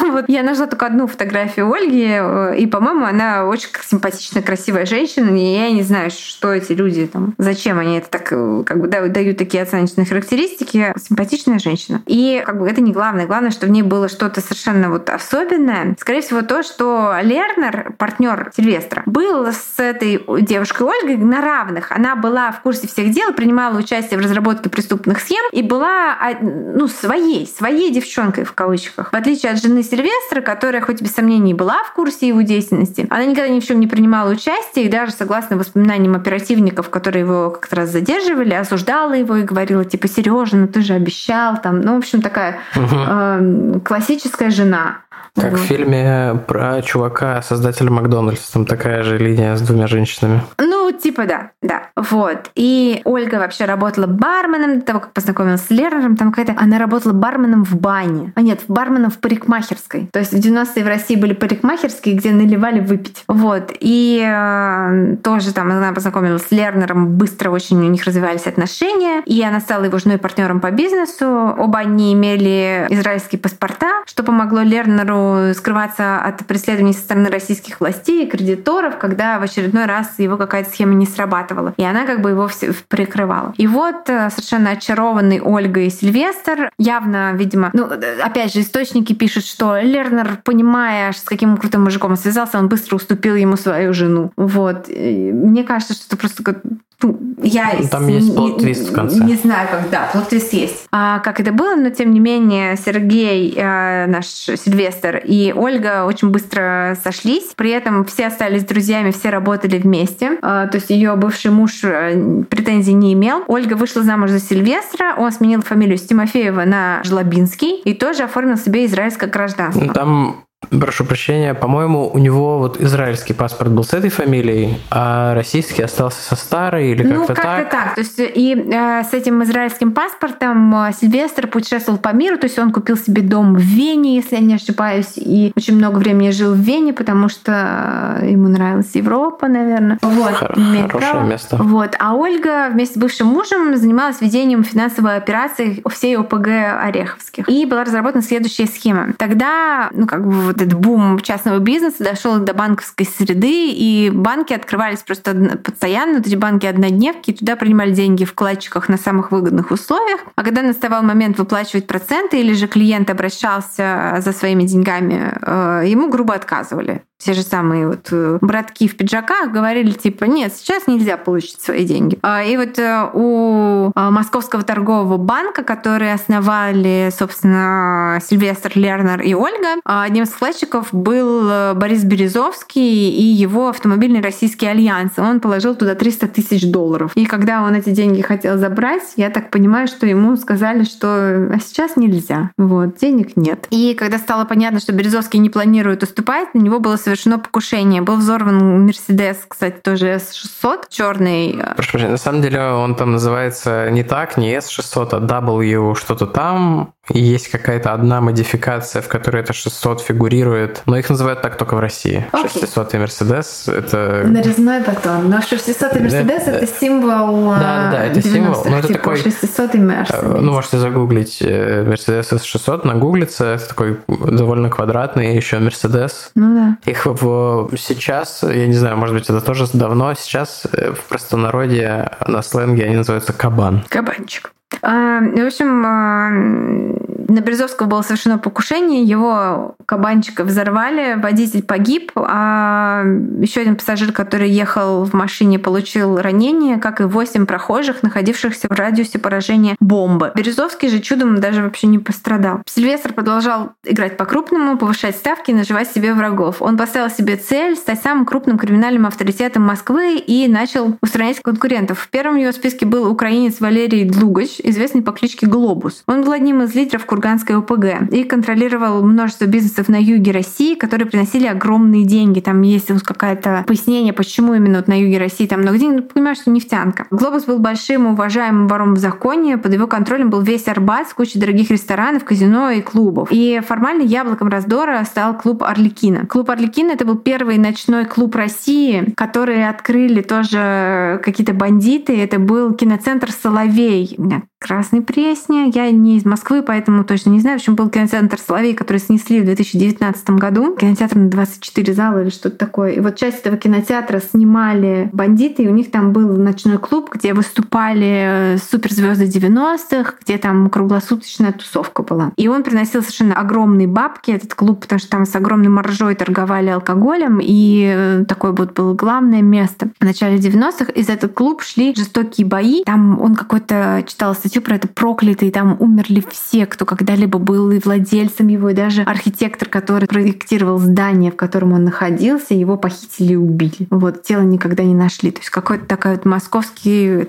вот. Я нашла только одну фотографию Ольги, э, и, по-моему, она очень симпатичная, красивая женщина, и я не знаю, что эти люди там, зачем они это так, э, как бы дают такие оценочные характеристики. Симпатичная женщина. И как бы это не главное. Главное, что в ней было что-то совершенно вот особенное. Скорее всего, то, что Лернер, партнер Сильвестра, был с этой девушкой Ольгой на равных. Она была в курсе всех дел, принимала участие в разработке преступных схем и была а, ну, своей, своей девчонкой в кавычках. В отличие от жены Сильвестра, которая хоть без сомнений была в курсе его деятельности, она никогда ни в чем не принимала участие и даже, согласно воспоминаниям оперативников, которые его как-то раз задерживали, осуждала его и говорила, типа, Сережа, ну ты же обещал, там, ну, в общем, такая угу. э, классическая жена. Как вот. в фильме про чувака, создателя Макдональдса, там такая же линия с двумя женщинами. Ну, Ну, типа да, да. Вот. И Ольга вообще работала барменом до того, как познакомилась с Лернером. Там какая-то... Она работала барменом в бане. А нет, барменом в парикмахерской. То есть в 90-е в России были парикмахерские, где наливали выпить. Вот. И э, тоже там она познакомилась с Лернером. Быстро очень у них развивались отношения. И она стала его женой и партнером по бизнесу. Оба они имели израильские паспорта, что помогло Лернеру скрываться от преследований со стороны российских властей и кредиторов, когда в очередной раз его какая-то схема не срабатывала. И она как бы его все прикрывала. И вот э, совершенно очарованный Ольгой Сильвестр, явно, видимо, ну, опять же, источники пишут, что Лернер, понимая, с каким крутым мужиком он связался, он быстро уступил ему свою жену. Вот. И мне кажется, что это просто ну, я ну, Там есть plot twist в конце. Не знаю, когда plot twist есть. А как это было, но тем не менее Сергей, э, наш Сильвестр и Ольга очень быстро сошлись. При этом все остались друзьями, все работали вместе. Э, то есть ее бывший муж э, претензий не имел. Ольга вышла замуж за Сильвестра, он сменил фамилию с Тимофеева на Жлобинский и тоже оформил себе израильское гражданство. Ну, там Прошу прощения, по-моему, у него вот израильский паспорт был с этой фамилией, а российский остался со старой или ну, как-то как так? так. То есть и э, с этим израильским паспортом э, Сильвестр путешествовал по миру, то есть он купил себе дом в Вене, если я не ошибаюсь, и очень много времени жил в Вене, потому что э, ему нравилась Европа, наверное. Вот, Хор- хорошее право. место. Вот. А Ольга вместе с бывшим мужем занималась ведением финансовой операции всей ОПГ Ореховских. И была разработана следующая схема. Тогда, ну, как бы вот этот бум частного бизнеса дошел до банковской среды, и банки открывались просто постоянно, эти банки однодневки, туда принимали деньги в вкладчиках на самых выгодных условиях. А когда наставал момент выплачивать проценты, или же клиент обращался за своими деньгами, э, ему грубо отказывали те же самые вот э, братки в пиджаках говорили типа, нет, сейчас нельзя получить свои деньги. А, и вот э, у а, Московского торгового банка, который основали, собственно, Сильвестр Лернер и Ольга, а, одним из вкладчиков был э, Борис Березовский и его автомобильный российский альянс. Он положил туда 300 тысяч долларов. И когда он эти деньги хотел забрать, я так понимаю, что ему сказали, что а сейчас нельзя. Вот, денег нет. И когда стало понятно, что Березовский не планирует уступать, на него было совершено покушение. Был взорван Мерседес, кстати, тоже S600, черный. Прошу прощения, на самом деле он там называется не так, не S600, а W что-то там. Есть какая-то одна модификация, в которой это 600 фигурирует. Но их называют так только в России. Okay. 600 и Мерседес — это... Нарезной батон. Но 600 и Мерседес — это символ Да, да, это символ. Но это типа такой... 600 и Мерседес. Ну, можете загуглить Мерседес S600, нагуглится. Это такой довольно квадратный еще Мерседес. Ну да. Их в, сейчас, я не знаю, может быть, это тоже давно, сейчас э, в простонародье на сленге они называются кабан. Кабанчик. А, в общем, а, на Березовского было совершено покушение, его кабанчика взорвали, водитель погиб, а еще один пассажир, который ехал в машине, получил ранение, как и восемь прохожих, находившихся в радиусе поражения бомбы. Березовский же чудом даже вообще не пострадал. Сильвестр продолжал играть по-крупному, повышать ставки, наживать себе врагов. Он поставил себе цель стать самым крупным криминальным авторитетом Москвы и начал устранять конкурентов. В первом его списке был украинец Валерий Длугач, известный по кличке Глобус. Он был одним из лидеров Курганской ОПГ и контролировал множество бизнесов на юге России, которые приносили огромные деньги. Там есть какое-то пояснение, почему именно вот на юге России там много денег. Ну, понимаешь, что нефтянка. Глобус был большим уважаемым вором в законе. Под его контролем был весь Арбат с кучей дорогих ресторанов, казино и клубов. И формально яблоком раздора стал клуб Орликина. Клуб Орликина — это был первый ночной клуб России, который открыли тоже какие-то бандиты. Это был киноцентр «Соловей». Красной Пресне. Я не из Москвы, поэтому точно не знаю. В общем, был кинотеатр «Соловей», который снесли в 2019 году. Кинотеатр на 24 зала или что-то такое. И вот часть этого кинотеатра снимали бандиты, и у них там был ночной клуб, где выступали суперзвезды 90-х, где там круглосуточная тусовка была. И он приносил совершенно огромные бабки, этот клуб, потому что там с огромной маржой торговали алкоголем, и э, такое вот было главное место. В начале 90-х из этого клуб шли жестокие бои. Там он какой-то читал статью про это проклятый, там умерли все, кто когда-либо был и владельцем его, и даже архитектор, который проектировал здание, в котором он находился, его похитили и убили. Вот, тело никогда не нашли. То есть какой-то такой вот московский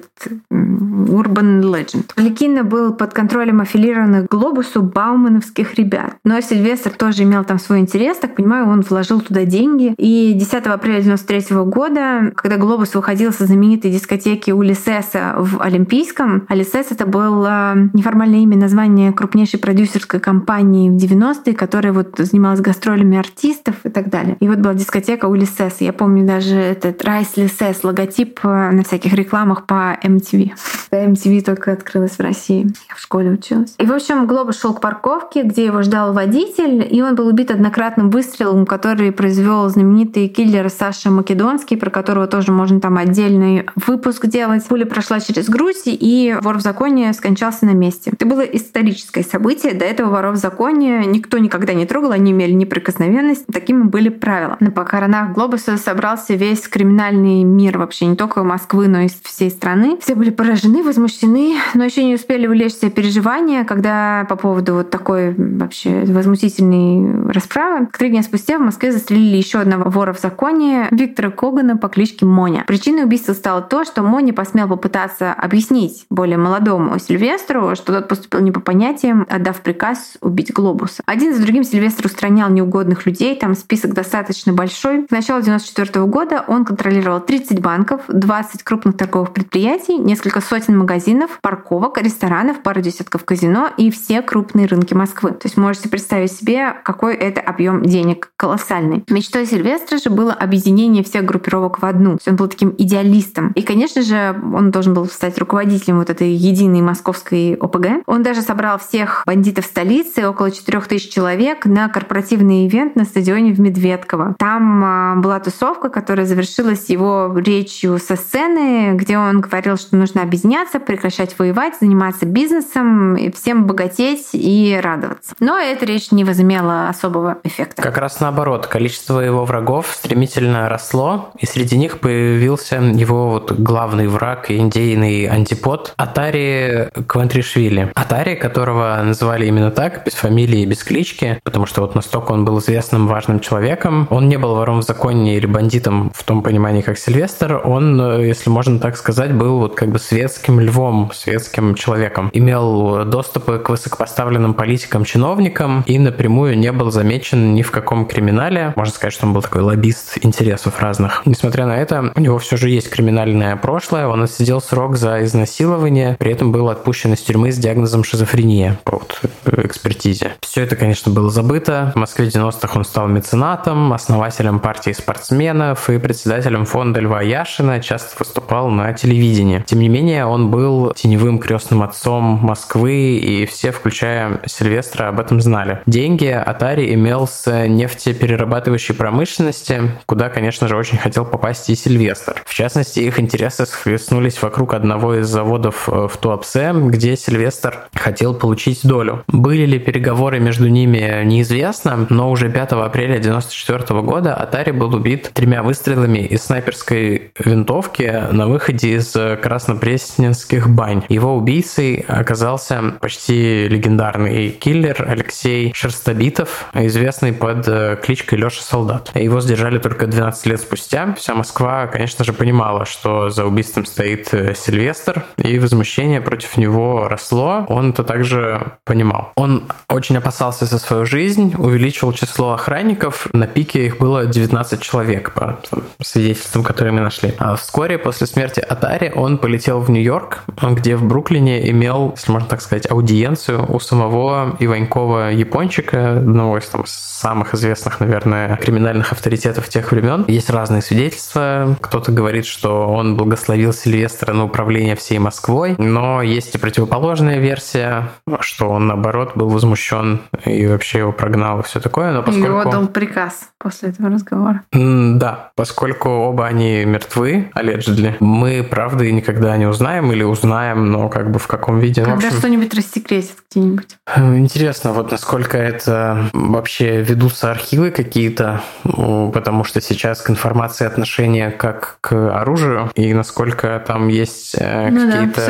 urban legend. Лекина был под контролем аффилированных глобусу баумановских ребят. Но Сильвестр тоже имел там свой интерес, так понимаю, он вложил туда деньги. И 10 апреля 93 года, когда глобус выходил со знаменитой дискотеки Улисеса в Олимпийском, Алисес это было неформальное имя, название крупнейшей продюсерской компании в 90-е, которая вот занималась гастролями артистов и так далее. И вот была дискотека Улисес. Я помню даже этот Райс Лисес, логотип э, на всяких рекламах по MTV. MTV только открылась в России. Я в школе училась. И, в общем, Глобус шел к парковке, где его ждал водитель, и он был убит однократным выстрелом, который произвел знаменитый киллер Саша Македонский, про которого тоже можно там отдельный выпуск делать. Пуля прошла через грудь, и вор в законе скончался на месте. Это было историческое событие. До этого воров в законе никто никогда не трогал, они имели неприкосновенность. Такими были правила. На похоронах Глобуса собрался весь криминальный мир вообще, не только Москвы, но и всей страны. Все были поражены, возмущены, но еще не успели улечься переживания, когда по поводу вот такой вообще возмутительной расправы. Три дня спустя в Москве застрелили еще одного вора в законе Виктора Когана по кличке Моня. Причиной убийства стало то, что Моня посмел попытаться объяснить более молодому Сильвестру, что тот поступил не по понятиям, отдав приказ убить Глобуса. Один за другим Сильвестр устранял неугодных людей, там список достаточно большой. К началу 94 года он контролировал 30 банков, 20 крупных торговых предприятий, несколько сотен магазинов, парковок, ресторанов, пару десятков казино и все крупные рынки Москвы. То есть можете представить себе, какой это объем денег колоссальный. Мечтой Сильвестра же было объединение всех группировок в одну. То есть он был таким идеалистом. И, конечно же, он должен был стать руководителем вот этой единой московской ОПГ. Он даже собрал всех бандитов столицы, около 4000 человек, на корпоративный ивент на стадионе в Медведково. Там а, была тусовка, которая завершилась его речью со сцены, где он говорил, что нужно объединяться, прекращать воевать, заниматься бизнесом, и всем богатеть и радоваться. Но эта речь не возымела особого эффекта. Как раз наоборот, количество его врагов стремительно росло, и среди них появился его вот главный враг и идейный антипод Атари Квантришвили. Атари, которого называли именно так, без фамилии и без клички, потому что вот настолько он был известным важным человеком. Он не был вором в законе или бандитом в том понимании, как Сильвестр. Он, если можно так сказать, был вот как бы светским львом, светским человеком. Имел доступы к высокопоставленным политикам, чиновникам и напрямую не был замечен ни в каком криминале. Можно сказать, что он был такой лоббист интересов разных. Несмотря на это, у него все же есть криминальное прошлое. Он отсидел срок за изнасилование, при этом был отпущен из тюрьмы с диагнозом шизофрения по вот экспертизе. Все это, конечно, было забыто. В Москве 90-х он стал меценатом, основателем партии спортсменов и председателем фонда Льва Яшина, часто выступал на телевидении. Тем не менее, он был теневым крестным отцом Москвы, и все, включая Сильвестра, об этом знали. Деньги Атари имел с нефтеперерабатывающей промышленности, куда, конечно же, очень хотел попасть и Сильвестр. В частности, их интересы схлестнулись вокруг одного из заводов в Туапсе, где Сильвестр хотел получить долю. Были ли переговоры между ними, неизвестно, но уже 5 апреля 1994 года Атари был убит тремя выстрелами из снайперской винтовки на выходе из Краснопресненских бань. Его убийцей оказался почти легендарный киллер Алексей Шерстобитов, известный под э, кличкой Леша Солдат. Его сдержали только 12 лет спустя. Вся Москва, конечно же, понимала, что за убийством стоит э, Сильвестр, и возмущение против него росло. Он это также понимал. Он очень опасался за свою жизнь, увеличил число охранников. На пике их было 19 человек, по свидетельствам, которые мы нашли. А вскоре после смерти Атари он полетел в Нью-Йорк, где в Бруклине имел, если можно так сказать, аудиенцию у самого Иванькова Япончика, одного из там, самых известных, наверное, криминальных авторитетов тех времен. Есть разные свидетельства. Кто-то говорит, что он благословил Сильвестра на управление всей Москвой, но есть и противоположная версия, что он, наоборот, был возмущен и вообще его прогнал и все такое. Но поскольку... И отдал приказ после этого разговора. Да, поскольку оба они мертвы, allegedly, мы правды никогда не узнаем или узнаем, но как бы в каком виде. Когда общем... что-нибудь рассекретят где-нибудь. Интересно, вот насколько это вообще ведутся архивы какие-то, потому что сейчас к информации отношение как к оружию, и насколько там есть э, ну какие-то да,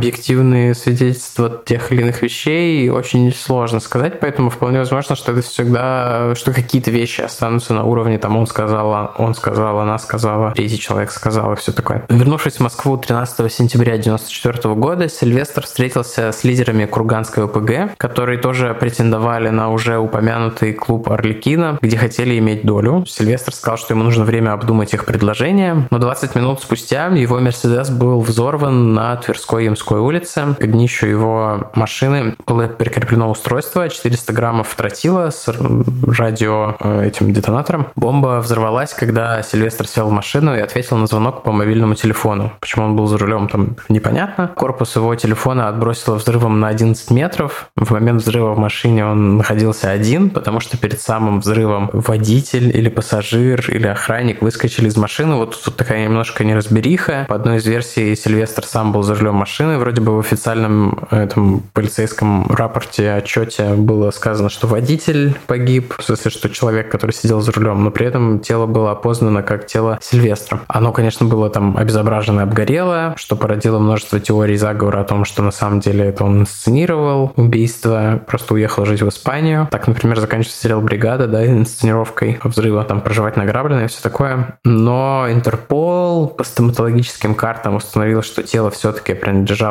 объективные свидетельства тех или иных вещей очень сложно сказать, поэтому вполне возможно, что это всегда, что какие-то вещи останутся на уровне, там, он сказал, он сказал, она сказала, третий человек сказал и все такое. Вернувшись в Москву 13 сентября 1994 года, Сильвестр встретился с лидерами Курганской ОПГ, которые тоже претендовали на уже упомянутый клуб Орликина, где хотели иметь долю. Сильвестр сказал, что ему нужно время обдумать их предложение, но 20 минут спустя его Мерседес был взорван на Тверской Ямской улице. К днищу его машины было прикреплено устройство 400 граммов тротила с радио э, этим детонатором. Бомба взорвалась, когда Сильвестр сел в машину и ответил на звонок по мобильному телефону. Почему он был за рулем, там непонятно. Корпус его телефона отбросило взрывом на 11 метров. В момент взрыва в машине он находился один, потому что перед самым взрывом водитель или пассажир или охранник выскочили из машины. Вот тут такая немножко неразбериха. По одной из версий Сильвестр сам был за рулем машины. Вроде бы в официальном этом полицейском рапорте, отчете было сказано, что водитель погиб, в смысле, что человек, который сидел за рулем, но при этом тело было опознано как тело Сильвестра. Оно, конечно, было там обезображено и обгорело, что породило множество теорий заговора о том, что на самом деле это он инсценировал убийство, просто уехал жить в Испанию. Так, например, заканчивается сериал «Бригада», да, инсценировкой взрыва, там проживать награбленное и все такое. Но Интерпол по стоматологическим картам установил, что тело все-таки принадлежало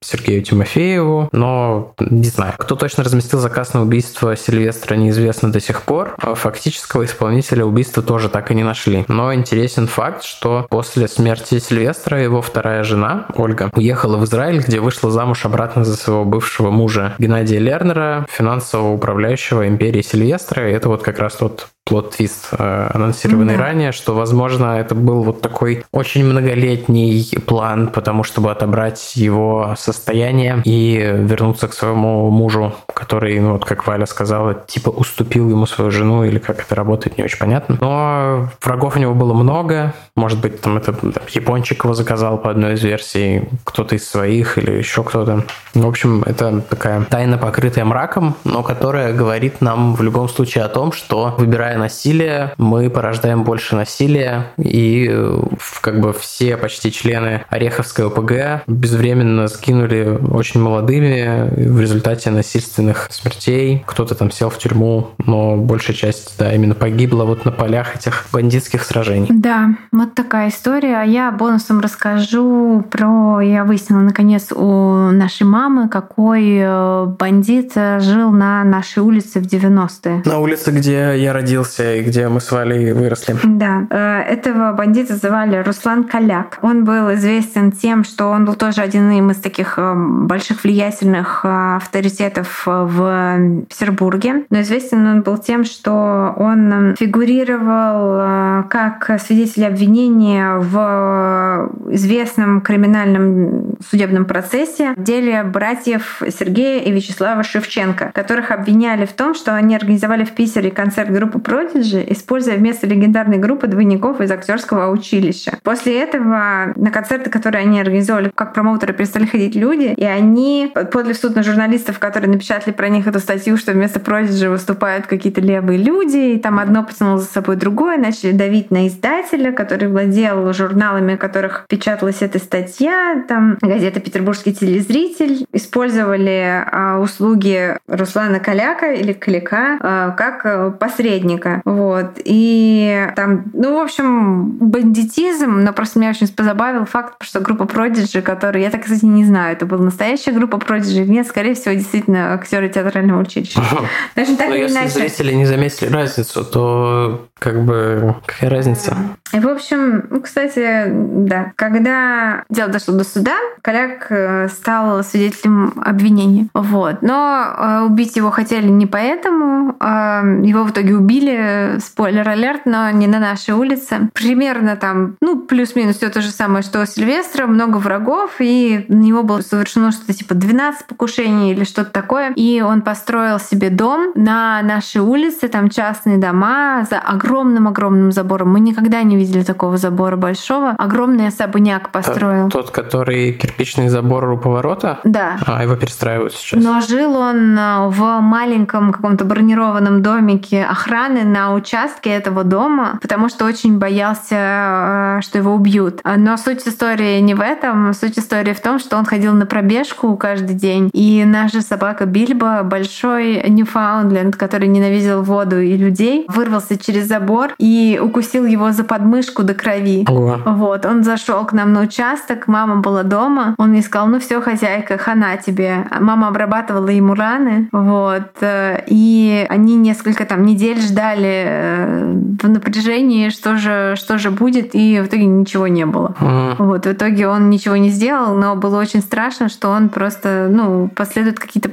Сергею Тимофееву, но не знаю. Кто точно разместил заказ на убийство Сильвестра, неизвестно до сих пор. Фактического исполнителя убийства тоже так и не нашли. Но интересен факт, что после смерти Сильвестра его вторая жена, Ольга, уехала в Израиль, где вышла замуж обратно за своего бывшего мужа Геннадия Лернера, финансового управляющего империи Сильвестра. И это вот как раз тот плод-твист, э, анонсированный да. ранее, что, возможно, это был вот такой очень многолетний план, потому чтобы отобрать его состояние и вернуться к своему мужу, который, ну, вот как Валя сказала, типа уступил ему свою жену, или как это работает, не очень понятно. Но врагов у него было много. Может быть, там это там, япончик его заказал по одной из версий, кто-то из своих или еще кто-то. В общем, это такая тайна, покрытая мраком, но которая говорит нам в любом случае о том, что выбирая насилие, мы порождаем больше насилия, и э, как бы все почти члены Ореховской ОПГ безвременно сгинули очень молодыми в результате насильственных смертей. Кто-то там сел в тюрьму, но большая часть, да, именно погибла вот на полях этих бандитских сражений. Да, вот такая история. Я бонусом расскажу про... Я выяснила, наконец, у нашей мамы, какой э, бандит жил на нашей улице в 90-е. На улице, где я родился родился и где мы с Валей выросли. Да, э, этого бандита звали Руслан Коляк. Он был известен тем, что он был тоже один из таких э, больших влиятельных э, авторитетов в Петербурге. Но известен он был тем, что он фигурировал как свидетель обвинения в известном криминальном судебном процессе в деле братьев Сергея и Вячеслава Шевченко, которых обвиняли в том, что они организовали в Питере концерт группы Prodigy, используя вместо легендарной группы двойников из актерского училища. После этого на концерты, которые они организовали, как промоутеры, перестали ходить люди, и они подали в суд на журналистов, которые напечатали про них эту статью, что вместо Prodigy выступают какие-то левые люди, и там одно потянуло за собой другое, начали давить на издателя, который владел журналами, в которых печаталась эта статья, там газета «Петербургский телезритель», использовали а, услуги Руслана Каляка или Каляка а, как посредника художника. Вот. И там, ну, в общем, бандитизм, но просто меня очень позабавил факт, что группа Prodigy, которую я так, кстати, не знаю, это была настоящая группа Prodigy, нет, скорее всего, действительно актеры театрального училища. Даже так Но или если иначе. зрители не заметили разницу, то как бы какая разница? И, в общем, ну, кстати, да, когда дело дошло до суда, Коляк э, стал свидетелем обвинения. Вот. Но э, убить его хотели не поэтому. А его в итоге убили, спойлер-алерт, но не на нашей улице. Примерно там, ну, плюс-минус все то же самое, что у Сильвестра, много врагов, и на него было совершено что-то типа 12 покушений или что-то такое. И он построил себе дом на нашей улице, там частные дома за огромным-огромным забором. Мы никогда не видели такого забора большого. Огромный особняк построил. Тот, который кирпичный забор у поворота? Да. А, его перестраивают сейчас. Но жил он э, в маленьком каком-то бронированном домике охраны на участке этого дома, потому что очень боялся, э, что его убьют. Но суть истории не в этом. Суть истории в том, что он ходил на пробежку каждый день, и наша собака Бильбо, большой Ньюфаундленд, который ненавидел воду и людей, вырвался через забор и укусил его за подмышку до крови. Ого. Вот, он зашел к нам на участок, мама была дома, он ей сказал, ну все, хозяйка, хана тебе. А Мама обрабатывала ему раны, вот, э, и они несколько там недель ждали э, в напряжении, что же, что же будет, и в итоге ничего не было. М. Вот, в итоге он ничего не сделал, но было очень страшно, что он просто, ну, последуют какие-то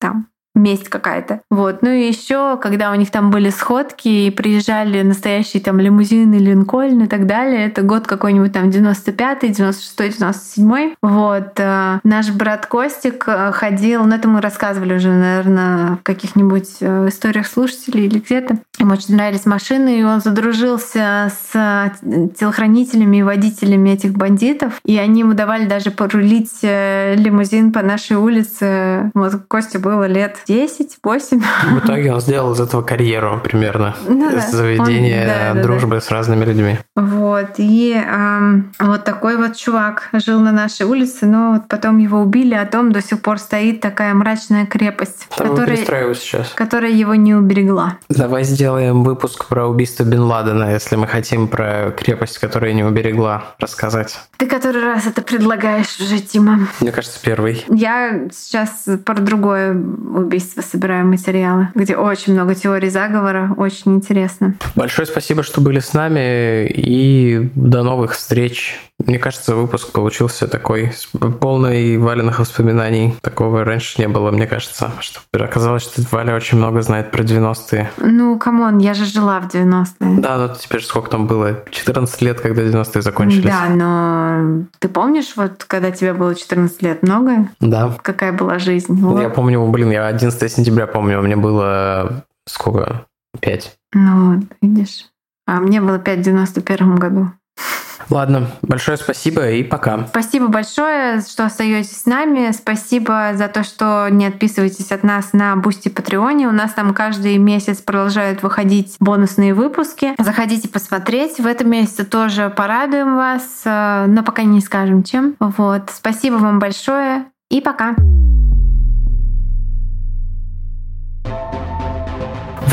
там месть какая-то. Вот. Ну и еще, когда у них там были сходки и приезжали настоящие там лимузины, Линкольн и так далее, это год какой-нибудь там 95-й, 96-й, 97-й. Вот. э, Наш брат Костик э, ходил, ну это мы рассказывали уже, наверное, в каких-нибудь э, историях слушателей или где-то. Ему очень нравились машины, и он задружился с телохранителями и водителями этих бандитов, и они ему давали даже порулить лимузин по нашей улице. Вот Косте было лет 10-8. В итоге он сделал из этого карьеру примерно. Ну да. С заведения Он- да, да, дружбы с разными людьми. Вот, и эм, вот такой вот чувак жил на нашей улице, но вот потом его убили, а дом до сих пор стоит такая мрачная крепость, Там которая, сейчас. которая его не уберегла. Давай сделаем выпуск про убийство Бен Ладена, если мы хотим про крепость, которая не уберегла, рассказать. Ты который раз это предлагаешь уже, Тима? Мне кажется, первый. Я сейчас про другое убийство собираю материалы, где очень много теорий заговора, очень интересно. Большое спасибо, что были с нами, и до новых встреч. Мне кажется, выпуск получился такой, с полный валенных воспоминаний. Такого раньше не было, мне кажется. Что оказалось, что Валя очень много знает про 90-е. Ну, come on, я же жила в 90-е. Да, ну теперь сколько там было? 14 лет, когда 90-е закончились. Да, но ты помнишь, вот когда тебе было 14 лет, много? Да. Какая была жизнь? Вот. Я помню, блин, я 11 сентября помню, мне было сколько? Пять. Ну вот, видишь. А мне было 5 в 91 году. Ладно, большое спасибо и пока. Спасибо большое, что остаетесь с нами. Спасибо за то, что не отписываетесь от нас на Boosty Patreon е. У нас там каждый месяц продолжают выходить бонусные выпуски. Заходите посмотреть. В этом месяце тоже порадуем вас, э, но пока не скажем чем. Вот. Спасибо вам большое и пока.